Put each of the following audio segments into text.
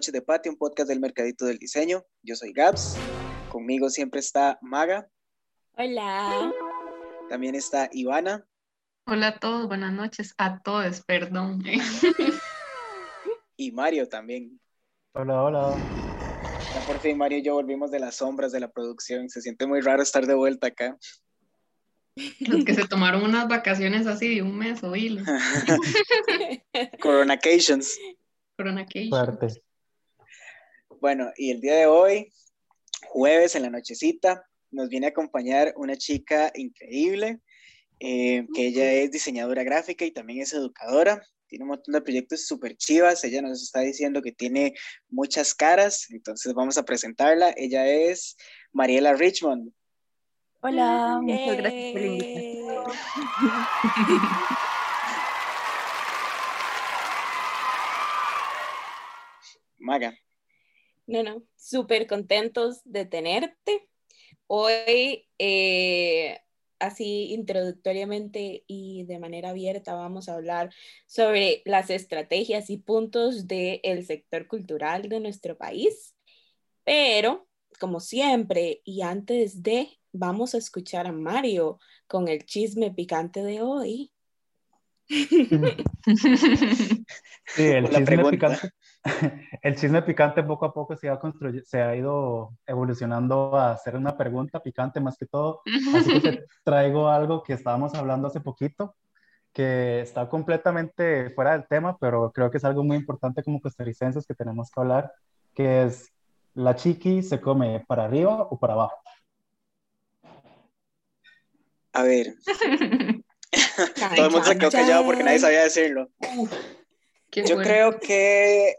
Hola, hola, es Noche de Patio, un podcast del Mercadito del Diseño. Yo soy Gabs, conmigo siempre está Maga. Hola. También está Ivana. Hola a todos, buenas noches a todos, perdón. y Mario también. Hola, hola. Ya por fin Mario y yo volvimos de las sombras de la producción. Se siente muy raro estar de vuelta acá. Los que se tomaron unas vacaciones así de un mes o hilo. Coronacations. Coronacations. Bueno, y el día de hoy, jueves en la nochecita, nos viene a acompañar una chica increíble, eh, que ella es diseñadora gráfica y también es educadora. Tiene un montón de proyectos súper chivas. Ella nos está diciendo que tiene muchas caras, entonces vamos a presentarla. Ella es Mariela Richmond. Hola, muchas gracias por la invitación. Maga. No, no, súper contentos de tenerte. Hoy, eh, así introductoriamente y de manera abierta, vamos a hablar sobre las estrategias y puntos del sector cultural de nuestro país. Pero, como siempre, y antes de vamos a escuchar a Mario con el chisme picante de hoy. Sí, el chisme picante. El chisme picante poco a poco se ha, se ha ido evolucionando a ser una pregunta picante más que todo. Así que te traigo algo que estábamos hablando hace poquito, que está completamente fuera del tema, pero creo que es algo muy importante como costarricenses que tenemos que hablar, que es, ¿la chiqui se come para arriba o para abajo? A ver. Todo el mundo se quedó callado porque nadie sabía decirlo. yo creo que.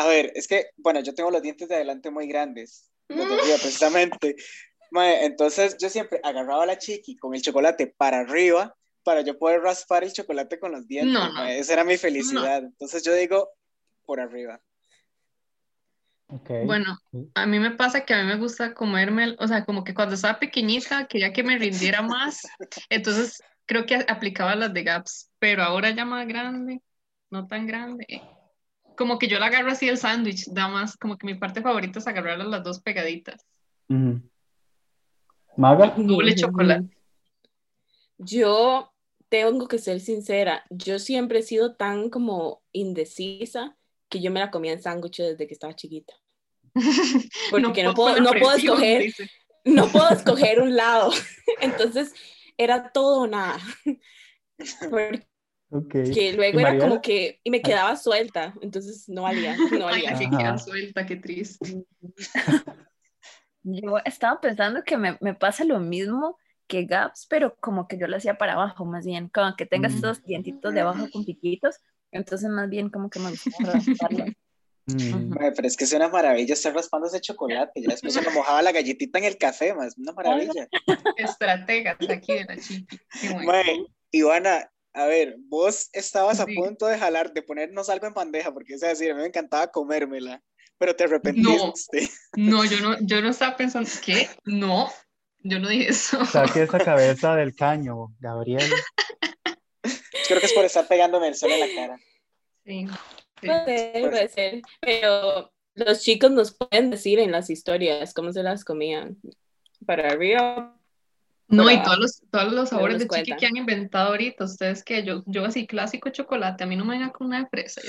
A ver, es que, bueno, yo tengo los dientes de adelante muy grandes. precisamente. entonces yo siempre agarraba a la chiqui con el chocolate para arriba para yo poder raspar el chocolate con los dientes. No, Esa era mi felicidad. Entonces yo digo por arriba. Bueno, a mí me pasa que a mí me gusta comerme, o sea, como que cuando estaba pequeñita quería que me rindiera más, entonces creo que aplicaba las de Gaps, pero ahora ya más grande, no tan grande, como que yo la agarro así el sándwich, da más, como que mi parte favorita es agarrarlas las dos pegaditas. ¿Maga? Doble chocolate. Yo tengo que ser sincera, yo siempre he sido tan como indecisa que yo me la comía en sándwich desde que estaba chiquita. Porque no, puedo, no puedo escoger, no puedo escoger un lado. Entonces era todo o nada. Porque que luego era como que, y me quedaba suelta, entonces no valía, no valía. Ay, que queda suelta, qué triste. Yo estaba pensando que me, me, pasa lo mismo que Gaps, pero como que yo lo hacía para abajo, más bien, como que tengas mm. esos dientitos de abajo con piquitos, entonces, más bien, como que me gusta rasparlo. Mm. pero es que es una maravilla estar raspando ese chocolate. Ya después se me mojaba la galletita en el café, más una maravilla. Estrategas aquí de la chiqui. Ivana, a ver, vos estabas a punto de jalar, de ponernos algo en bandeja, porque es decir, a mí me encantaba comérmela, pero te arrepentiste. No, no yo no, yo no estaba pensando, ¿qué? No, yo no dije eso. Saque esa cabeza del caño, Gabriel. Creo que es por estar pegándome el sol en la cara. Sí. Puede ser, puede ser. Pero los chicos nos pueden decir en las historias cómo se las comían. Para arriba. No, y todos los, todos los sabores de chiqui que han inventado ahorita. Ustedes que yo, yo así clásico chocolate, a mí no me venga con una de fresa.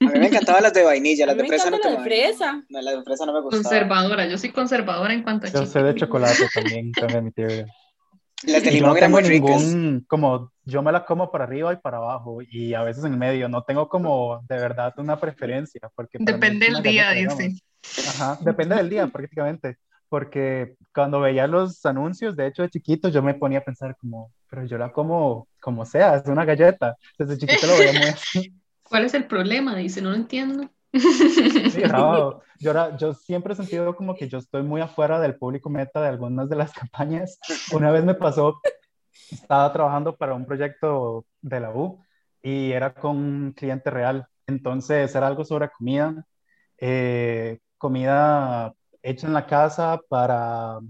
A mí me encantaban las de vainilla, las de fresa no te de fresa. No, las de fresa no me gustaban. Conservadora, yo soy conservadora en cuanto a Yo sé de chocolate también, también mi teoría. Las de limón eran muy ningún, como yo me las como para arriba y para abajo y a veces en medio, no tengo como de verdad una preferencia. Porque depende del día, dice. Ajá, depende del día prácticamente, porque cuando veía los anuncios, de hecho de chiquito, yo me ponía a pensar como, pero yo la como como sea, es una galleta. Desde chiquito lo veía muy así. ¿Cuál es el problema? Dice, no lo entiendo. Sí, no, yo, yo siempre he sentido como que yo estoy muy afuera del público meta de algunas de las campañas. Una vez me pasó, estaba trabajando para un proyecto de la U y era con un cliente real. Entonces era algo sobre comida, eh, comida hecha en la casa para,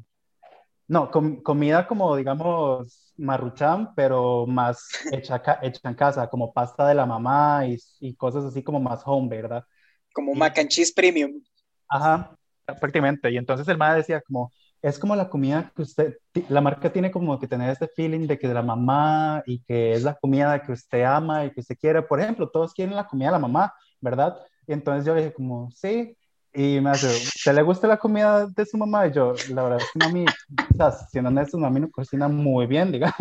no, comida como digamos marruchán, pero más hecha, hecha en casa, como pasta de la mamá y, y cosas así como más home, ¿verdad? Como mac and cheese premium. Ajá, prácticamente. Y entonces el madre decía como, es como la comida que usted, la marca tiene como que tener este feeling de que de la mamá y que es la comida que usted ama y que usted quiere. Por ejemplo, todos quieren la comida de la mamá, ¿verdad? Y entonces yo dije como, sí. Y me hace, ¿te le gusta la comida de su mamá? Y yo, la verdad es que mami, o sea, siendo honesto, mami no cocina muy bien, digamos.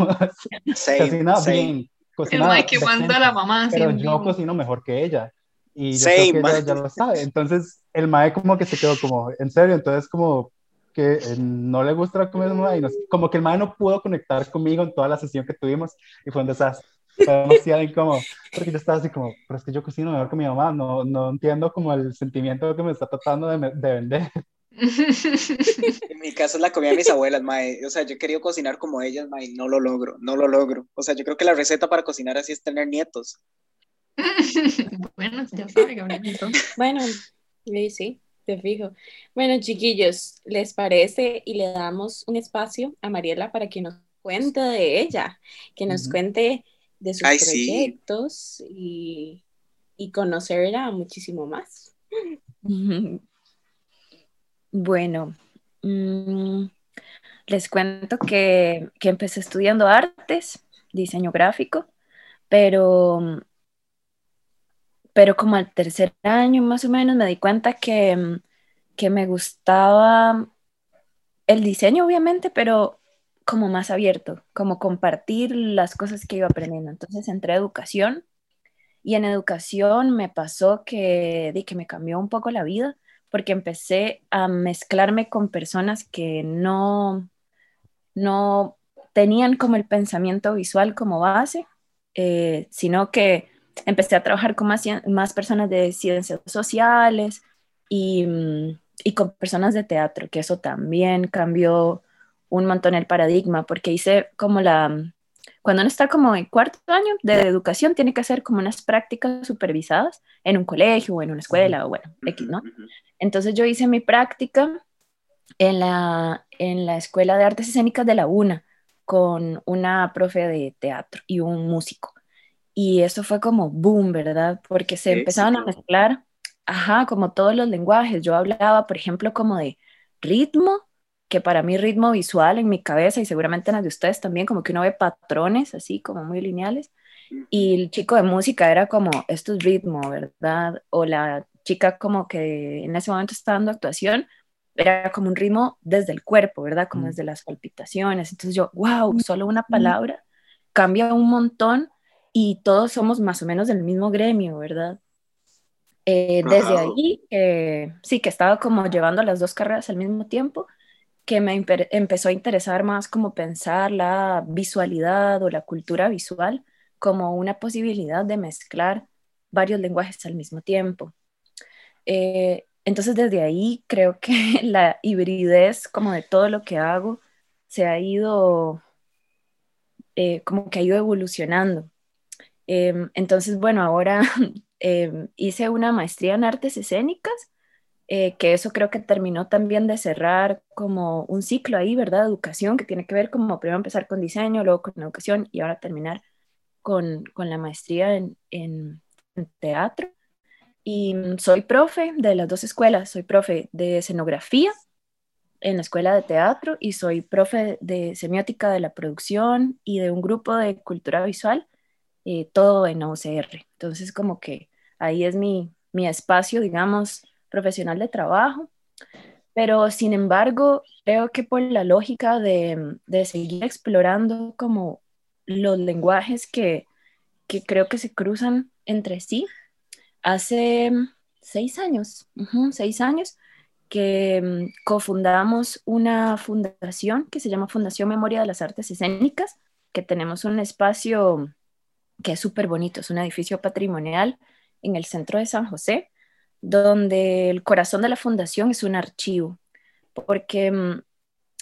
cocina bien. Cocina el que manda la mamá. Pero yo cocino mejor que ella. Y yo creo que ella ya lo sabe. Entonces, el mae como que se quedó como, en serio, entonces como, que eh, no le gusta la comida y como que el mae no pudo conectar conmigo en toda la sesión que tuvimos y fue un desastre. Fue demasiado incómodo, porque yo estaba así como, pero es que yo cocino mejor que mi mamá, no, no entiendo como el sentimiento que me está tratando de, de vender. En mi caso es la comida de mis abuelas, mae. O sea, yo he querido cocinar como ellas, mae, no lo logro, no lo logro. O sea, yo creo que la receta para cocinar así es tener nietos. bueno, ya sabe. Bueno, sí. Te fijo. Bueno, chiquillos, ¿les parece? Y le damos un espacio a Mariela para que nos cuente de ella, que nos cuente de sus proyectos y, conocerla muchísimo más. Bueno, mm, les cuento que, que empecé estudiando artes, diseño gráfico, pero pero como al tercer año más o menos me di cuenta que, que me gustaba el diseño, obviamente, pero como más abierto, como compartir las cosas que iba aprendiendo. Entonces entré a educación y en educación me pasó que, de que me cambió un poco la vida porque empecé a mezclarme con personas que no, no tenían como el pensamiento visual como base, eh, sino que empecé a trabajar con más, más personas de ciencias sociales y, y, con personas de teatro, que eso también cambió un montón el paradigma, porque hice como la, cuando uno está como en cuarto año de educación, tiene que hacer como unas prácticas supervisadas en un colegio o en una escuela o bueno, X, ¿no? Entonces yo hice mi práctica en la, en la Escuela de Artes Escénicas de la UNA con una profe de teatro y un músico. Y eso fue como boom, ¿verdad? Porque se empezaban a mezclar, ajá, como todos los lenguajes. Yo hablaba, por ejemplo, como de ritmo, que para mí ritmo visual en mi cabeza y seguramente en las de ustedes también, como que uno ve patrones así como muy lineales. Y el chico de música era como, esto es ritmo, ¿verdad? O la chica como que en ese momento estaba dando actuación, era como un ritmo desde el cuerpo, ¿verdad? Como desde las palpitaciones. Entonces yo, wow, solo una palabra cambia un montón y todos somos más o menos del mismo gremio, ¿verdad? Eh, desde ahí, sí, que estaba como llevando las dos carreras al mismo tiempo, que me empezó a interesar más como pensar la visualidad o la cultura visual como una posibilidad de mezclar varios lenguajes al mismo tiempo. Eh, entonces desde ahí creo que la hibridez como de todo lo que hago se ha ido, eh, como que ha ido evolucionando. Em, entonces, bueno, ahora em, hice una maestría en artes escénicas, eh, que eso creo que terminó también de cerrar como un ciclo ahí, ¿verdad? Educación, que tiene que ver como primero empezar con diseño, luego con educación y ahora terminar con, con la maestría en, en, teatro. Y soy profe de las dos escuelas, soy profe de escenografía en la escuela de teatro y soy profe de semiótica de la producción y de un grupo de cultura visual eh, todo en OCR. Entonces, como que ahí es mi, mi espacio, digamos, profesional de trabajo. Pero, sin embargo, creo que por la lógica de, de seguir explorando como los lenguajes que, que, creo que se cruzan entre sí, hace seis años, seis años, que mm, cofundamos una fundación que se llama Fundación Memoria de las Artes Escénicas, que tenemos un espacio que es súper bonito, es un edificio patrimonial en el centro de San José, donde el corazón de la fundación es un archivo, porque mm,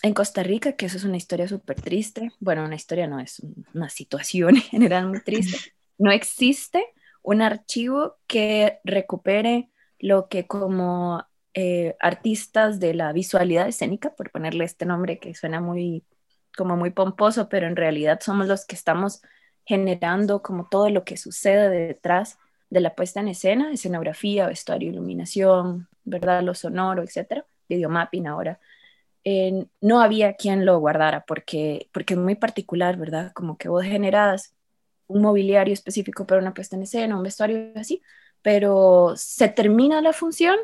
en Costa Rica, que eso es una historia súper triste, bueno, una historia no, es una situación en general muy triste, no existe un archivo que recupere lo que como eh, artistas de la visualidad escénica, por ponerle este nombre que suena muy como muy pomposo, pero en realidad somos los que estamos generando como todo lo que sucede detrás de la puesta en escena, escenografía, vestuario, iluminación, ¿verdad? Lo sonoro, etcétera, videomapping ahora. no había quien lo guardara porque, porque es muy particular, ¿verdad? Como que vos generas un mobiliario específico para una puesta en escena, un vestuario así, pero se termina la función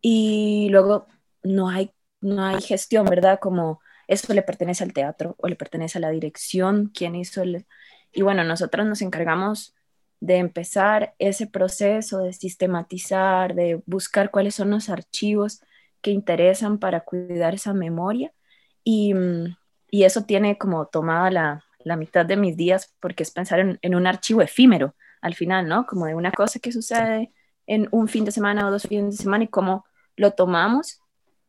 y luego no hay, no hay gestión, ¿verdad? Como eso le pertenece al teatro o le pertenece a la dirección, quién hizo el... Y bueno, nosotros nos encargamos de empezar ese proceso de sistematizar, de buscar cuáles son los archivos que interesan para cuidar esa memoria. Y, y eso tiene como tomada la, la, mitad de mis días porque es pensar en, en, un archivo efímero al final, ¿no? Como de una cosa que sucede en un fin de semana o dos fines de semana y cómo lo tomamos.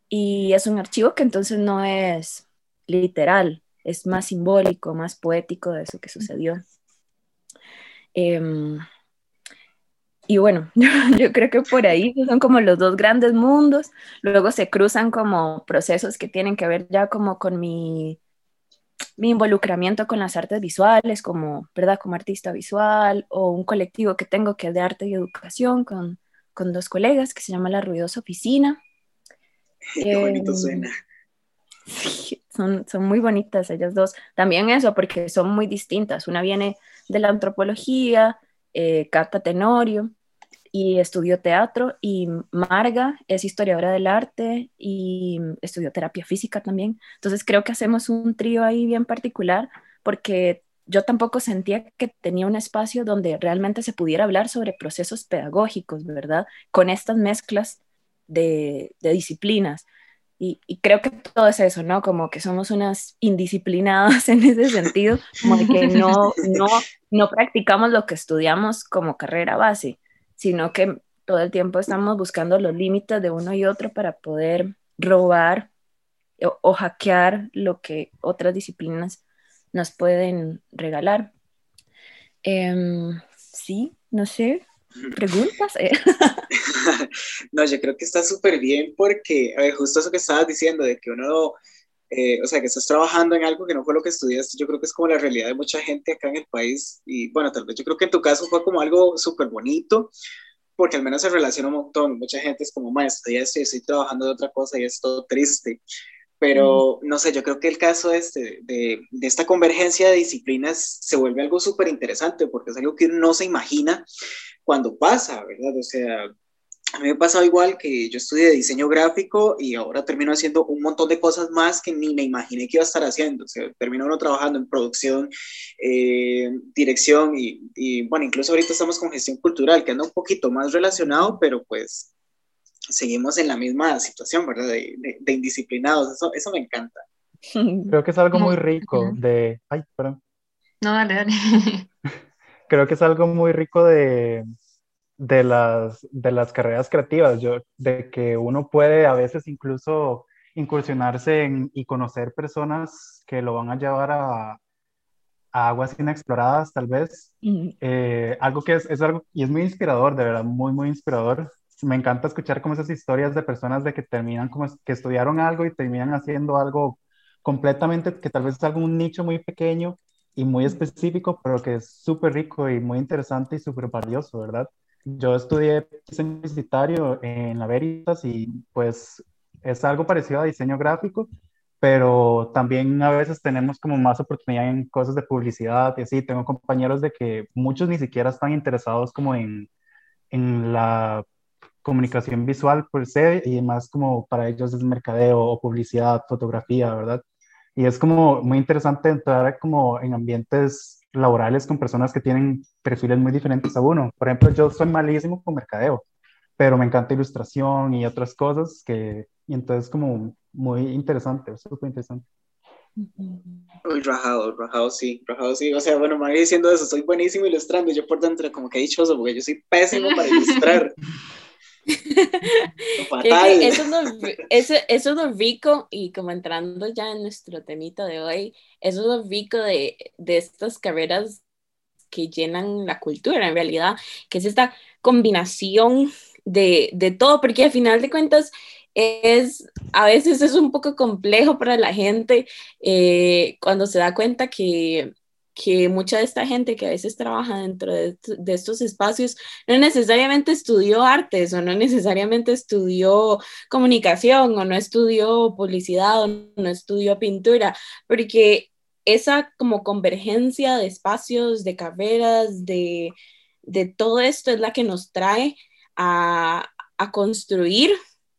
Y es un archivo que entonces no es literal, es más simbólico, más poético de eso que sucedió. Em, y bueno, yo, creo que por ahí son como los dos grandes mundos. Luego se cruzan como procesos que tienen que ver ya como con mi, mi involucramiento con las artes visuales, como, ¿verdad? Como artista visual, o un colectivo que tengo que es de arte y educación con, con dos colegas que se llama La Ruidosa Oficina. Qué bonito em, suena. Son, son muy bonitas ellas dos. También eso, porque son muy distintas. Una viene de la antropología, eh, Cata Tenorio, y estudió teatro, y Marga es historiadora del arte y estudió terapia física también. Entonces creo que hacemos un trío ahí bien particular, porque yo tampoco sentía que tenía un espacio donde realmente se pudiera hablar sobre procesos pedagógicos, ¿verdad? Con estas mezclas de disciplinas. Y, creo que todo es eso, ¿no? Como que somos unas indisciplinadas en ese sentido, como que no, no, no practicamos lo que estudiamos como carrera base, sino que todo el tiempo estamos buscando los límites de uno y otro para poder robar o, hackear lo que otras disciplinas nos pueden regalar. Em, sí, no sé, preguntas. Eh. no, yo creo que está súper bien porque, a ver, justo eso que estabas diciendo, de que uno, eh, o sea, que estás trabajando en algo que no fue lo que estudiaste, yo creo que es como la realidad de mucha gente acá en el país. Y bueno, tal vez yo creo que en tu caso fue como algo súper bonito, porque al menos se relaciona un montón. Mucha gente es como, maestro, ya estoy, estoy trabajando de otra cosa y es todo triste. Pero no sé, yo creo que el caso este, de, de esta convergencia de disciplinas se vuelve algo súper interesante porque es algo que uno no se imagina cuando pasa, ¿verdad? O sea, a mí me ha pasado igual que yo estudié diseño gráfico y ahora termino haciendo un montón de cosas más que ni me imaginé que iba a estar haciendo. O sea, termino uno trabajando en producción, eh, dirección y, bueno, incluso ahorita estamos con gestión cultural, que anda un poquito más relacionado, pero pues seguimos en la misma situación, ¿verdad? De, de, indisciplinados. Eso, eso me encanta. Creo que es algo muy rico de... Ay, perdón. No, dale, dale. creo que es algo muy rico de, de, las, de las carreras creativas, yo, de que uno puede a veces incluso incursionarse en, y conocer personas que lo van a llevar a, a aguas inexploradas, tal vez. Eh, algo que es, es, algo, y es muy inspirador, de verdad, muy, muy inspirador. Me encanta escuchar como esas historias de personas de que terminan como que estudiaron algo y terminan haciendo algo completamente, que tal vez es algo, un nicho muy pequeño, y muy específico, pero que es súper rico y muy interesante y súper valioso, ¿verdad? Yo estudié diseño publicitario en la Veritas y pues es algo parecido a diseño gráfico, pero también a veces tenemos como más oportunidad en cosas de publicidad y así. Tengo compañeros de que muchos ni siquiera están interesados como en, en la comunicación visual por se y más como para ellos es mercadeo o publicidad, fotografía, ¿verdad? Y es como muy interesante entrar como en ambientes laborales con personas que tienen perfiles muy diferentes a uno. Por ejemplo, yo soy malísimo con mercadeo, pero me encanta ilustración y otras cosas que, y entonces como muy interesante, súper interesante. Uy, rajado, rajado sí, rajado sí. O sea, bueno, me voy diciendo eso, soy buenísimo ilustrando. Yo por dentro, como que he dichoso, porque yo soy pésimo para ilustrar. eso, es lo, eso, eso, es lo, rico, y como entrando ya en nuestro temita de hoy, eso es lo rico de, de estas carreras que llenan la cultura en realidad, que es esta combinación de, de todo, porque al final de cuentas es, a veces es un poco complejo para la gente eh, cuando se da cuenta que que mucha de esta gente que a veces trabaja dentro de, estos espacios no necesariamente estudió artes o no necesariamente estudió comunicación o no estudió publicidad o no estudió pintura, porque esa como convergencia de espacios, de carreras, de, de todo esto es la que nos trae a, a construir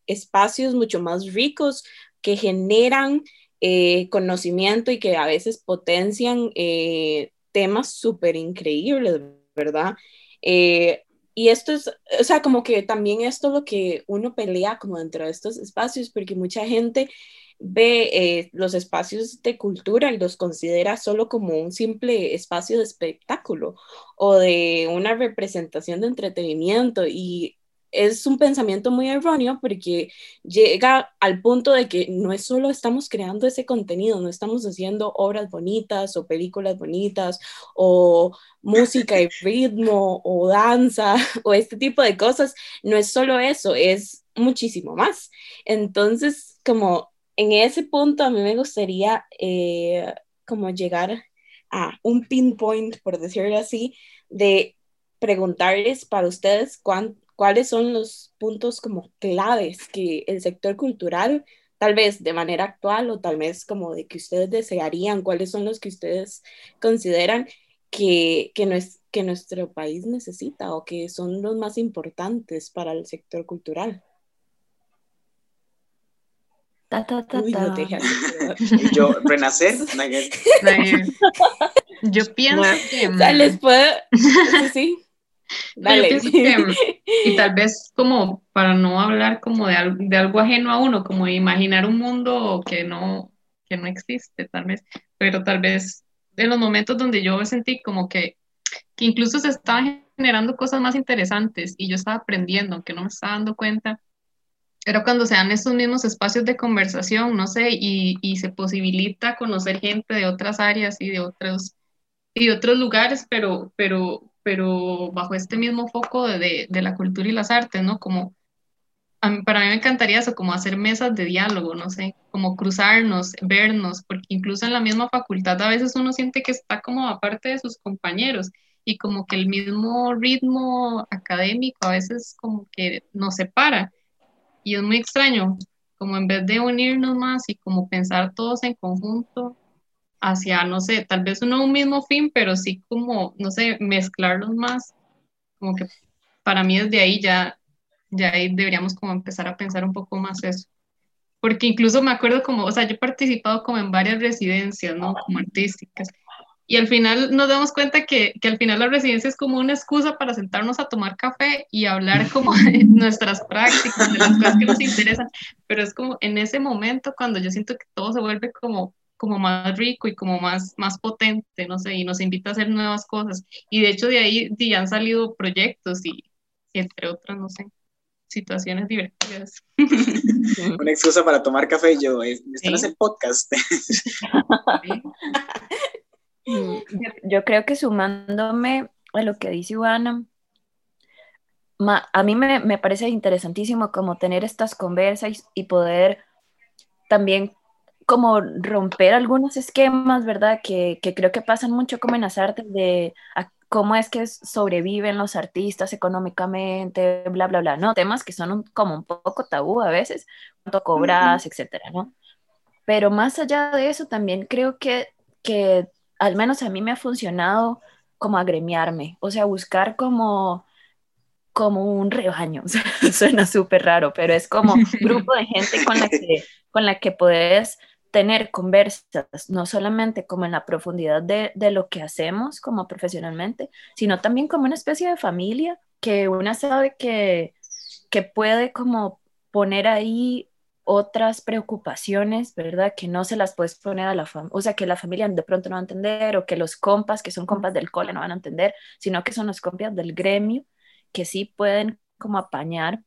espacios mucho más ricos que generan eh, conocimiento y que a veces potencian eh, temas súper increíbles, ¿verdad? Eh, y esto es, o sea, como que también esto es lo que uno pelea como dentro de estos espacios, porque mucha gente ve los espacios de cultura y los considera solo como un simple espacio de espectáculo o de una representación de entretenimiento y es un pensamiento muy erróneo porque llega al punto de que no es solo estamos creando ese contenido, no estamos haciendo obras bonitas o películas bonitas o música y ritmo o danza o este tipo de cosas, no es solo eso, es muchísimo más. Entonces, como en ese punto a mí me gustaría eh, como llegar a un pinpoint, por decirlo así, de preguntarles para ustedes cuánto cuáles son los puntos como claves que el sector cultural, tal vez de manera actual o tal vez como de que ustedes desearían, cuáles son los que ustedes consideran que, que, no es, que nuestro país necesita o que son los más importantes para el sector cultural. yo, renacer. yo pienso que. les puedo. sí. y tal vez como para no hablar como de, algo, de algo ajeno a uno, como imaginar un mundo que no, que no existe, tal vez, pero tal vez en los momentos donde yo sentí como que, que incluso se estaban generando cosas más interesantes y yo estaba aprendiendo, aunque no me estaba dando cuenta, era cuando se dan estos mismos espacios de conversación, no sé, y, y se posibilita conocer gente de otras áreas y de otros, y de otros lugares, pero, pero pero bajo este mismo foco de, de la cultura y las artes, ¿no? Como, para mí me encantaría eso, como hacer mesas de diálogo, no sé, como cruzarnos, vernos, porque incluso en la misma facultad a veces uno siente que está como aparte de sus compañeros y como que el mismo ritmo académico a veces como que nos separa y es muy extraño, como en vez de unirnos más y como pensar todos en conjunto, hacia, no sé, tal vez no un mismo fin, pero sí como, no sé, mezclarlos más, como que para mí desde ahí ya, ya ahí deberíamos como empezar a pensar un poco más eso. Porque incluso me acuerdo como, o sea, yo he participado como en varias residencias, ¿no? Como artísticas. Y al final nos damos cuenta que, que al final la residencia es como una excusa para sentarnos a tomar café y hablar como de nuestras prácticas, de las cosas que nos interesan. Pero es como en ese momento cuando yo siento que todo se vuelve como como más rico y como más, más potente, no sé, y nos invita a hacer nuevas cosas. Y de hecho de ahí ya han salido proyectos y, entre otras, no sé, situaciones divertidas. Una excusa para tomar café y yo, esto no es el podcast. yo, creo que sumándome a lo que dice Ivana, a mí me, me, parece interesantísimo como tener estas conversas y poder también como romper algunos esquemas, ¿verdad? Que, que, creo que pasan mucho como en las artes de cómo es que sobreviven los artistas económicamente, bla, bla, bla, ¿no? Temas que son como un poco tabú a veces, cuánto cobras, etcétera, ¿no? Pero más allá de eso, también creo que, que al menos a mí me ha funcionado como agremiarme, o sea, buscar como como un rebaño, suena súper raro, pero es como un grupo de gente con la que, con la que puedes tener conversas, no solamente como en la profundidad de, lo que hacemos como profesionalmente, sino también como una especie de familia que una sabe que, que puede como poner ahí otras preocupaciones, ¿verdad? Que no se las puedes poner a la familia, o sea, que la familia de pronto no va a entender, o que los compas, que son compas del cole, no van a entender, sino que son los compas del gremio, que sí pueden como apañar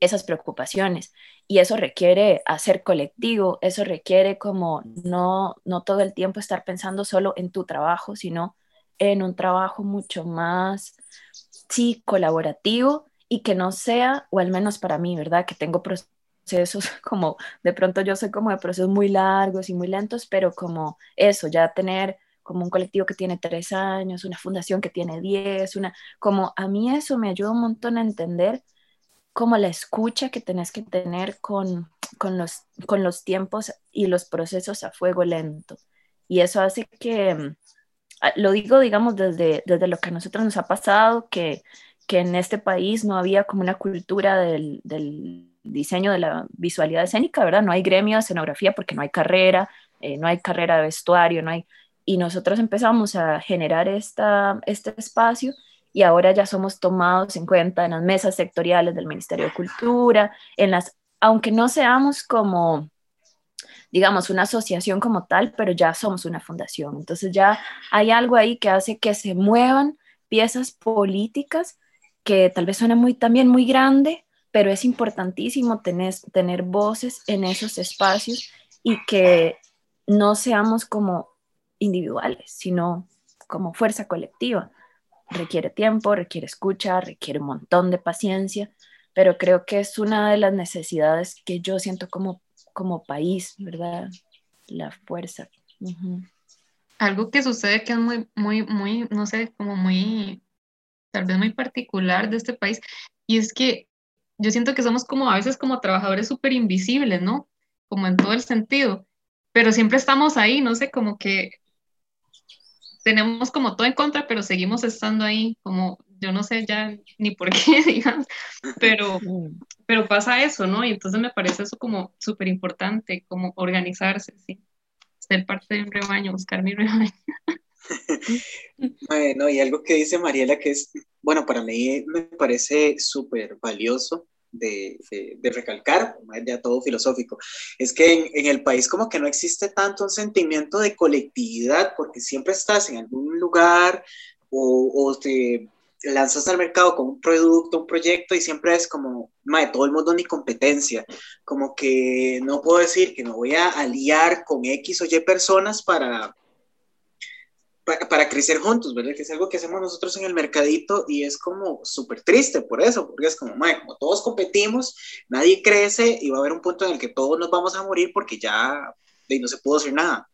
esas preocupaciones. Y eso requiere hacer colectivo, eso requiere como no, no todo el tiempo estar pensando solo en tu trabajo, sino en un trabajo mucho más, sí, colaborativo y que no sea, o al menos para mí, ¿verdad? Que tengo procesos como, de pronto yo soy como de procesos muy largos y muy lentos, pero como eso, ya tener como un colectivo que tiene tres años, una fundación que tiene diez, una, como a mí eso me ayuda un montón a entender como la escucha que tenés que tener con, con, los, con los tiempos y los procesos a fuego lento. Y eso hace que, mm, lo digo, digamos, desde, desde lo que a nosotros nos ha pasado, que, que en este país no había como una cultura del, diseño de la visualidad escénica, ¿verdad? No hay gremio de escenografía porque no hay carrera, eh, no hay carrera de vestuario, no hay... Y nosotros empezamos a generar esta, este espacio y ahora ya somos tomados en cuenta en las mesas sectoriales del Ministerio de Cultura, en las, aunque no seamos como, digamos, una asociación como tal, pero ya somos una fundación. Entonces ya hay algo ahí que hace que se muevan piezas políticas que tal vez suena muy, también muy grande, pero es importantísimo tener, tener voces en esos espacios y que no seamos como individuales, sino como fuerza colectiva. Requiere tiempo, requiere escucha, requiere un montón de paciencia, pero creo que es una de las necesidades que yo siento como, como país, ¿verdad? La fuerza. Algo que sucede que es muy, muy, muy, no sé, como muy, tal vez muy particular de este país, y es que yo siento que somos como a veces como trabajadores súper invisibles, ¿no? Como en todo el sentido pero siempre estamos ahí, no sé, como que tenemos como todo en contra, pero seguimos estando ahí, como yo no sé ya ni por qué, digamos, pero, pero pasa eso, ¿no? Y entonces me parece eso como súper importante, como organizarse, ¿sí? Ser parte de un rebaño, buscar mi rebaño. bueno, y algo que dice Mariela que es, bueno, para mí me parece súper valioso de, de, recalcar, ya todo filosófico, es que en, el país como que no existe tanto un sentimiento de colectividad, porque siempre estás en algún lugar o, o te lanzas al mercado con un producto, un proyecto y siempre es como, madre, todo el mundo ni competencia, como que no puedo decir que me voy a aliar con X o Y personas para, para, crecer juntos, ¿verdad? Que es algo que hacemos nosotros en el mercadito y es como súper triste por eso, porque es como, madre, como todos competimos, nadie crece y va a haber un punto en el que todos nos vamos a morir porque ya no se pudo hacer nada.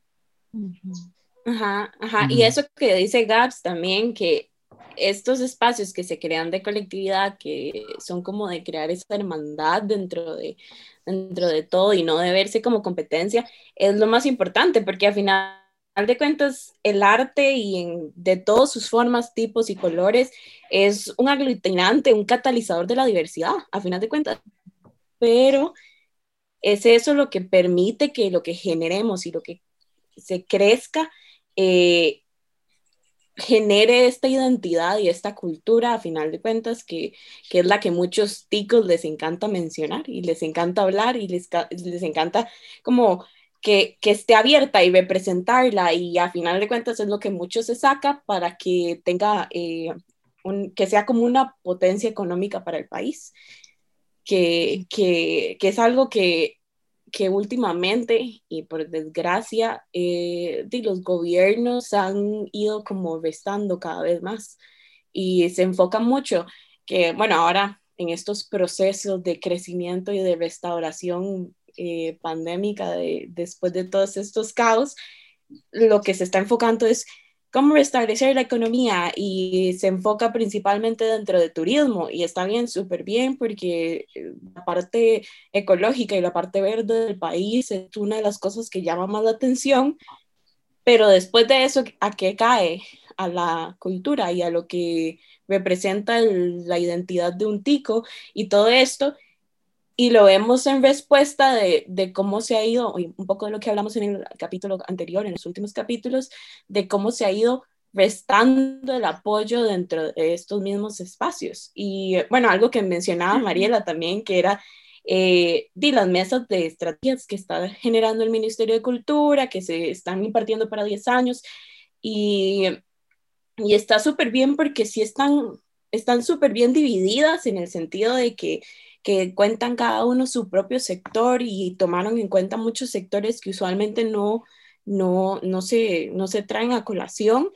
Ajá, ajá. Y eso que dice Gabs también, que estos espacios que se crean de colectividad, que son como de crear esa hermandad dentro de, dentro de todo y no de verse como competencia, es lo más importante, porque al final de cuentas, el arte y de todas sus formas, tipos y colores es un aglutinante, un catalizador de la diversidad, a final de cuentas. Pero es eso lo que permite que lo que generemos y lo que se crezca eh, genere esta identidad y esta cultura, a final de cuentas, que, que, es la que muchos ticos les encanta mencionar y les encanta hablar y les, les encanta como que, esté abierta y representarla y a final de cuentas es lo que mucho se saca para que tenga, eh, un, que sea como una potencia económica para el país, que, que, que es algo que, últimamente y por desgracia eh, los gobiernos han ido como restando cada vez más y se enfoca mucho que bueno ahora en estos procesos de crecimiento y de restauración eh, pandémica, de, después de todos estos caos, lo que se está enfocando es cómo restablecer la economía y se enfoca principalmente dentro de turismo. Y está bien, súper bien porque eh, la parte ecológica y la parte verde del país es una de las cosas que llama más la atención, pero después de eso, ¿a qué cae? A la cultura y a lo que representa la identidad de un tico. Y todo esto y lo vemos en respuesta de, de, cómo se ha ido, un poco de lo que hablamos en el capítulo anterior, en los últimos capítulos, de cómo se ha ido restando el apoyo dentro de estos mismos espacios. Y bueno, algo que mencionaba Mariela también, que era eh, de las mesas de estrategias que está generando el Ministerio de Cultura, que se están impartiendo para 10 años, y, y está súper bien porque sí están están súper bien divididas en el sentido de que que cuentan cada uno su propio sector y tomaron en cuenta muchos sectores que usualmente no, no, no, se, no se traen a colación,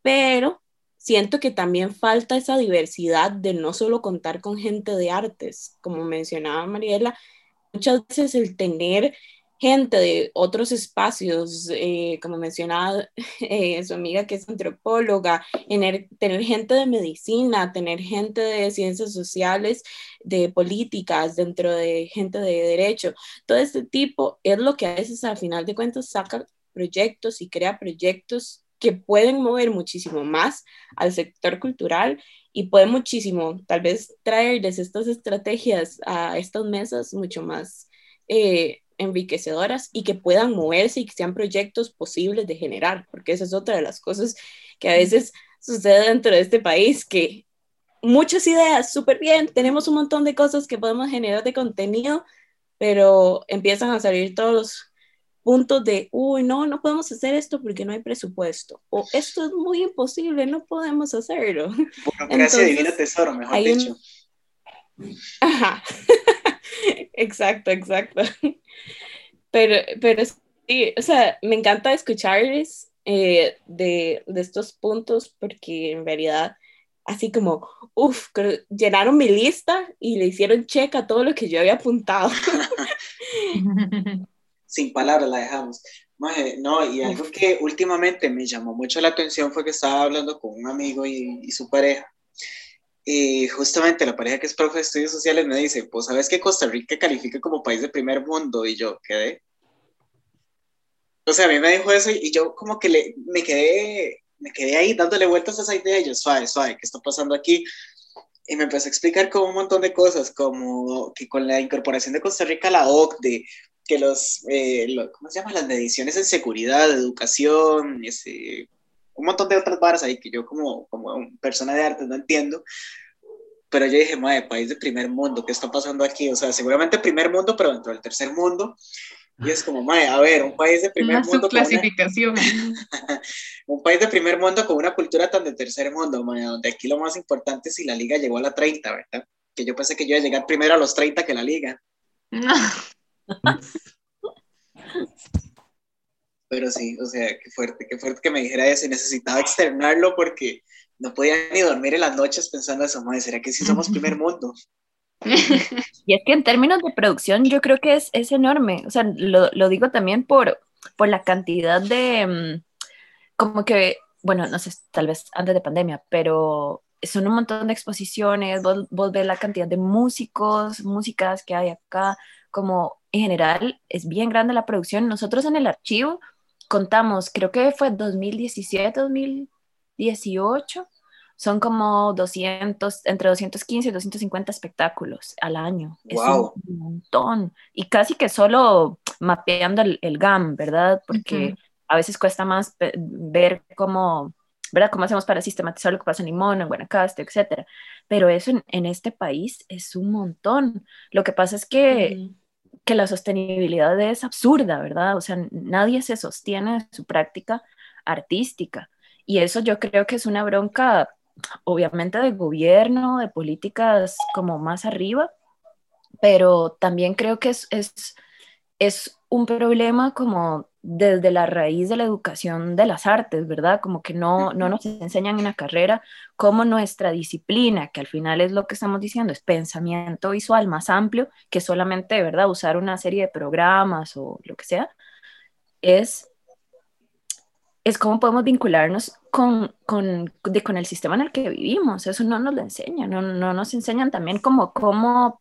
pero siento que también falta esa diversidad de no solo contar con gente de artes, como mencionaba Mariela, muchas veces el tener gente de otros espacios, eh, como mencionaba eh, su amiga que es antropóloga, tener, gente de medicina, tener gente de ciencias sociales, de políticas, dentro de gente de derecho, todo este tipo es lo que a veces al final de cuentas saca proyectos y crea proyectos que pueden mover muchísimo más al sector cultural y puede muchísimo, tal vez traerles estas estrategias a estas mesas mucho más eh, enriquecedoras y que puedan moverse y que sean proyectos posibles de generar, porque esa es otra de las cosas que a veces sucede dentro de este país, que muchas ideas, súper bien, tenemos un montón de cosas que podemos generar de contenido, pero empiezan a salir todos los puntos de, uy, no, no podemos hacer esto porque no hay presupuesto, o esto es muy imposible, no podemos hacerlo. Burocracia divina tesoro, mejor dicho. Ajá, exacto, exacto. Pero, pero sí, o sea, me encanta escucharles eh, de, de estos puntos porque en realidad así como, uff, llenaron mi lista y le hicieron check a todo lo que yo había apuntado. sin palabras la dejamos. no, y algo que últimamente me llamó mucho la atención fue que estaba hablando con un amigo y, su pareja. Y justamente la pareja que es profe de estudios sociales me dice, pues sabes que Costa Rica califica como país de primer mundo y yo quedé. O sea, a mí me dijo eso y yo como que le, me quedé me quedé ahí dándole vueltas a esa idea y yo, suave, suave, ¿qué está pasando aquí? Y me empezó a explicar como un montón de cosas, como que con la incorporación de Costa Rica a la OCDE, que los, eh, ¿cómo se llama? Las mediciones en seguridad, educación, ese, un montón de otras varas ahí que yo como, como persona de arte no entiendo. Pero yo dije, madre, país de primer mundo, ¿qué está pasando aquí? O sea, seguramente primer mundo, pero dentro del tercer mundo. Y es como, madre, a ver, un país de primer mundo. clasificación. un país de primer mundo con una cultura tan de tercer mundo, madre, donde aquí lo más importante es si la liga llegó a la 30, ¿verdad? Que yo pensé que yo iba a llegar primero a los 30 que la liga. No. Pero sí, o sea, qué fuerte, qué fuerte que me dijera eso y necesitaba externarlo porque no podía ni dormir en las noches pensando eso, madre, ¿será que sí somos primer mundo? Y es que en términos de producción yo creo que es, es enorme, o sea, lo, lo, digo también por, por la cantidad de, mm, como que, bueno, no sé, tal vez antes de pandemia, pero son un montón de exposiciones, vos, vos ves la cantidad de músicos, músicas que hay acá, como en general es bien grande la producción. Nosotros en el archivo contamos, creo que fue 2017, 2018, son como 200, entre 215 y 250 espectáculos al año. Es un montón. Y casi que solo mapeando el, GAM, ¿verdad? Porque a veces cuesta más ver cómo, ¿verdad? Cómo hacemos para sistematizar lo que pasa en Limón, en Guanacaste, etcétera. Pero eso en, este país es un montón. Lo que pasa es que que la sostenibilidad es absurda, ¿verdad? O sea, nadie se sostiene su práctica artística. Y eso yo creo que es una bronca, obviamente, de gobierno, de políticas como más arriba, pero también creo que es, es, es un problema como desde la raíz de la educación de las artes, ¿verdad? Como que no, no nos enseñan en la carrera cómo nuestra disciplina, que al final es lo que estamos diciendo, es pensamiento visual más amplio que solamente, ¿verdad? Usar una serie de programas o lo que sea, es, es cómo podemos vincularnos con, con, con el sistema en el que vivimos. Eso no nos lo enseñan, no, no nos enseñan también cómo, cómo,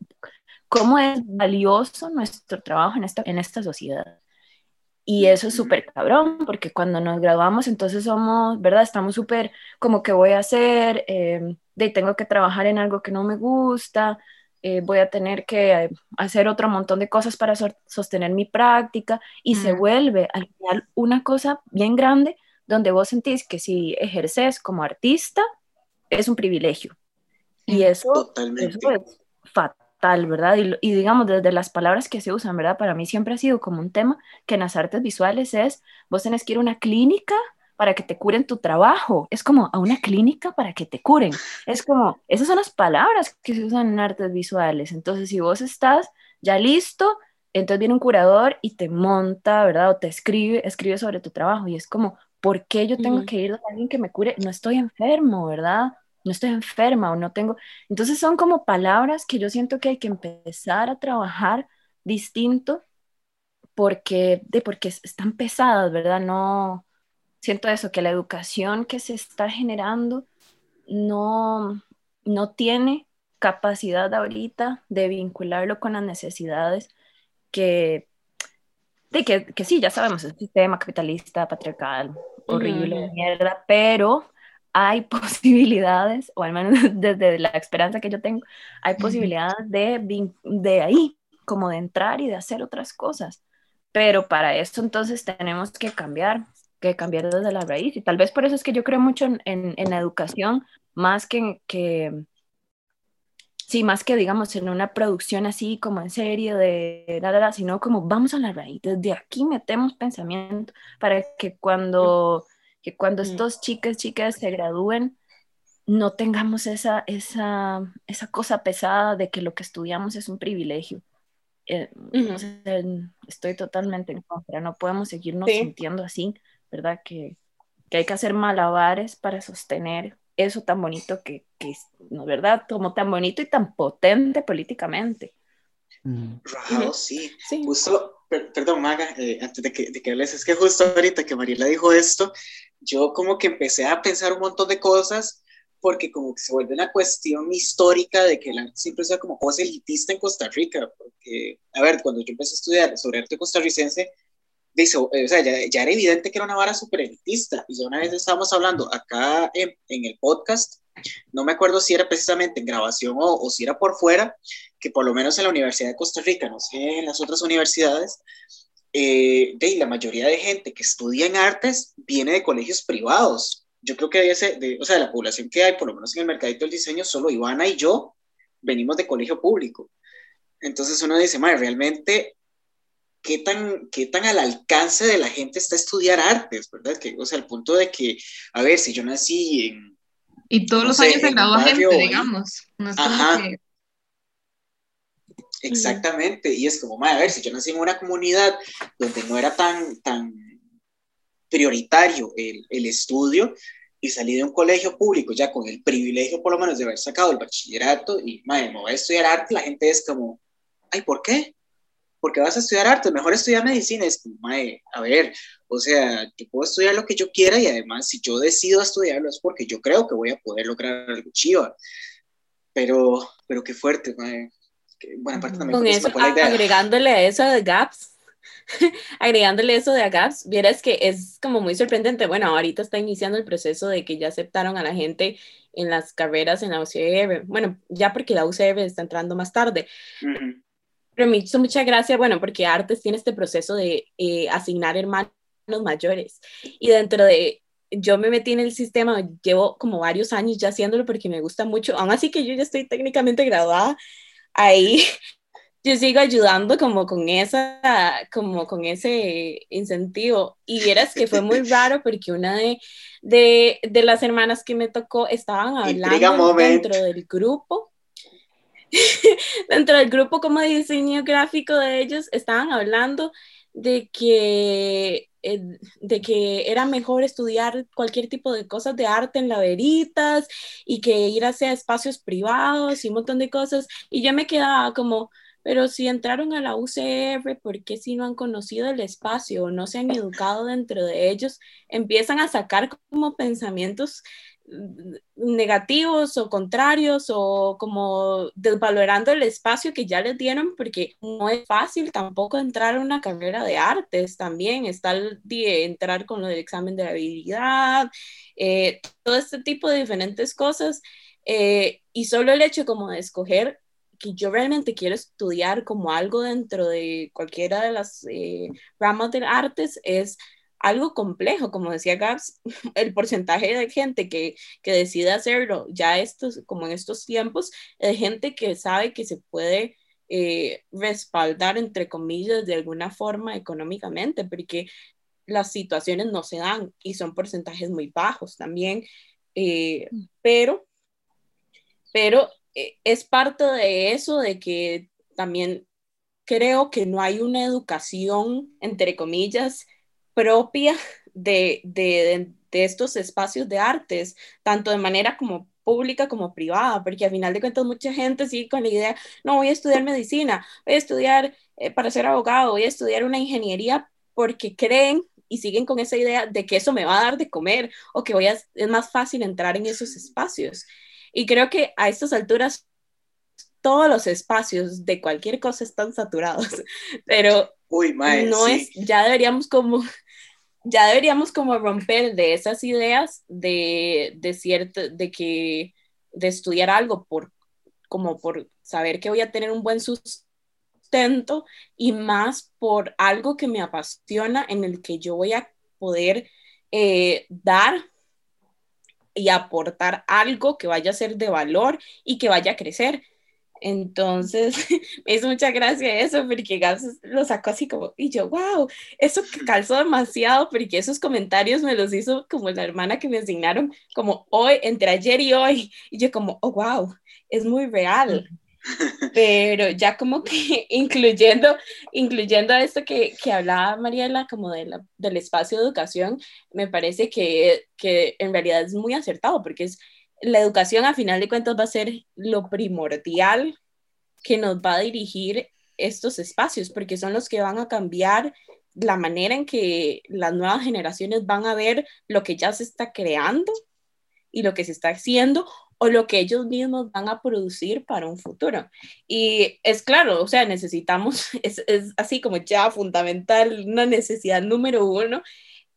cómo es valioso nuestro trabajo en esta, en esta sociedad. Y eso es súper cabrón, porque cuando nos graduamos, entonces somos, ¿verdad? Estamos súper como que voy a hacer, eh, de tengo que trabajar en algo que no me gusta, eh, voy a tener que eh, hacer otro montón de cosas para sostener mi práctica y se vuelve al final una cosa bien grande donde vos sentís que si ejerces como artista es un privilegio. Y eso, eso es fatal ¿verdad? Y, digamos, desde las palabras que se usan, ¿verdad? Para mí siempre ha sido como un tema que en las artes visuales es, vos tenés que ir a una clínica para que te curen tu trabajo. Es como a una clínica para que te curen. Es como, esas son las palabras que se usan en artes visuales. Entonces, si vos estás ya listo, entonces viene un curador y te monta, ¿verdad? O te escribe, escribe sobre tu trabajo. Y es como, ¿por qué yo tengo que ir a alguien que me cure? No estoy enfermo, ¿verdad? No estoy enferma o no tengo. Entonces son como palabras que yo siento que hay que empezar a trabajar distinto porque, de, porque están pesadas, ¿verdad? No, siento eso, que la educación que se está generando no, no tiene capacidad ahorita de vincularlo con las necesidades que, de que, que sí, ya sabemos, es un sistema capitalista, patriarcal, horrible, mierda, pero hay posibilidades, o al menos desde la esperanza que yo tengo, hay posibilidades de, de ahí, como de entrar y de hacer otras cosas. Pero para eso entonces tenemos que cambiar, que cambiar desde la raíz. Y tal vez por eso es que yo creo mucho en, en, la educación, más que, que, sí, más que digamos en una producción así como en serie de nada, sino como vamos a la raíz, desde aquí metemos pensamiento para que cuando, que cuando mm. estos chicas, chicas se gradúen, no tengamos esa, esa, esa cosa pesada de que lo que estudiamos es un privilegio. Eh, estoy totalmente en contra, no podemos seguirnos sintiendo así, ¿verdad? Que, que, hay que hacer malabares para sostener eso tan bonito que, que ¿no verdad? Como tan bonito y tan potente políticamente. Rajado, sí. Justo, perdón, Maga, eh, antes de que, de que hables, es que justo ahorita que Mariela dijo esto, yo como que empecé a pensar un montón de cosas porque como que se vuelve una cuestión histórica de que el arte siempre sea como cosa elitista en Costa Rica, porque, a ver, cuando yo empecé a estudiar sobre arte costarricense, dice, o sea, ya, era evidente que era una vara súper elitista, y ya una vez estábamos hablando acá en, en, el podcast, no me acuerdo si era precisamente en grabación o, o si era por fuera, que por lo menos en la Universidad de Costa Rica, no sé, en las otras universidades, eh, de, la mayoría de gente que estudia en artes viene de colegios privados, yo creo que de ese, de, o sea, de la población que hay, por lo menos en el mercadito del diseño, solo Ivana y yo venimos de colegio público. Entonces uno dice, madre, realmente, ¿qué tan, ¿qué tan al alcance de la gente está estudiar artes, verdad? Que, o sea, al punto de que, a ver, si yo nací en... Y todos los años se gradúa gente, digamos. No es Ajá. Exactamente, y es como, madre, a ver, si yo nací en una comunidad donde no era tan, tan prioritario el, el estudio, y salí de un colegio público ya con el privilegio por lo menos de haber sacado el bachillerato y, madre, me voy a estudiar arte, la gente es como, ay, ¿por qué? Porque vas a estudiar arte, mejor estudiar medicina. Es como, madre, a ver, o sea, yo puedo estudiar lo que yo quiera y además si yo decido estudiarlo es porque yo creo que voy a poder lograr algo chiva. Pero, pero qué fuerte, madre. Buena parte también Con eso, agregándole a eso de gaps, agregándole eso de AGAPS, vieras que es como muy sorprendente. Bueno, ahorita está iniciando el proceso de que ya aceptaron a la gente en las carreras en la UCR. Bueno, ya porque la UCR está entrando más tarde. Pero me hizo mucha gracia, bueno, porque Artes tiene este proceso de eh, asignar hermanos mayores. Y dentro de, yo me metí en el sistema, llevo como varios años ya haciéndolo porque me gusta mucho, aún así que yo ya estoy técnicamente graduada, ahí yo sigo ayudando como con esa, como con ese incentivo. Y vieras que fue muy raro porque una de, de, de las hermanas que me tocó estaban hablando dentro del grupo. dentro del grupo como de diseño gráfico de ellos, estaban hablando de que eh, de que era mejor estudiar cualquier tipo de cosas de arte en laveritas y que ir hacia espacios privados y un montón de cosas. Y yo me quedaba como, pero si entraron a la UCR, ¿por qué si no han conocido el espacio o no se han educado dentro de ellos, empiezan a sacar como pensamientos negativos o contrarios o como desvalorando el espacio que ya les dieron porque no es fácil tampoco entrar a una carrera de artes también está el de entrar con el examen de habilidad eh, todo este tipo de diferentes cosas eh, y solo el hecho como de escoger que yo realmente quiero estudiar como algo dentro de cualquiera de las eh, ramas de artes es algo complejo, como decía Gabs, el porcentaje de gente que, que decide hacerlo ya estos, como en estos tiempos, es gente que sabe que se puede eh, respaldar, entre comillas, de alguna forma económicamente, porque las situaciones no se dan y son porcentajes muy bajos también, eh, mm. pero, pero eh, es parte de eso, de que también creo que no hay una educación, entre comillas, propia de, de, de, estos espacios de artes, tanto de manera como pública como privada, porque al final de cuentas mucha gente sigue con la idea, no, voy a estudiar medicina, voy a estudiar eh, para ser abogado, voy a estudiar una ingeniería porque creen y siguen con esa idea de que eso me va a dar de comer o que voy a, es más fácil entrar en esos espacios. Y creo que a estas alturas todos los espacios de cualquier cosa están saturados, pero no es, ya deberíamos como, ya deberíamos como romper de esas ideas de, de cierto, de que, de estudiar algo por, como por saber que voy a tener un buen sustento y más por algo que me apasiona en el que yo voy a poder eh, dar y aportar algo que vaya a ser de valor y que vaya a crecer. Entonces, me hizo mucha gracia eso, porque Gabs lo sacó así como, y yo, wow, eso calzó demasiado, porque esos comentarios me los hizo como la hermana que me asignaron, como hoy, entre ayer y hoy, y yo como, oh, wow, es muy real. Pero ya como que incluyendo, incluyendo esto que, que hablaba Mariela, como de la, del espacio de educación, me parece que, que en realidad es muy acertado, porque es la educación a final de cuentas va a ser lo primordial que nos va a dirigir estos espacios, porque son los que van a cambiar la manera en que las nuevas generaciones van a ver lo que ya se está creando y lo que se está haciendo o lo que ellos mismos van a producir para un futuro. Y es claro, o sea, necesitamos, es, es así como ya fundamental, una necesidad número uno,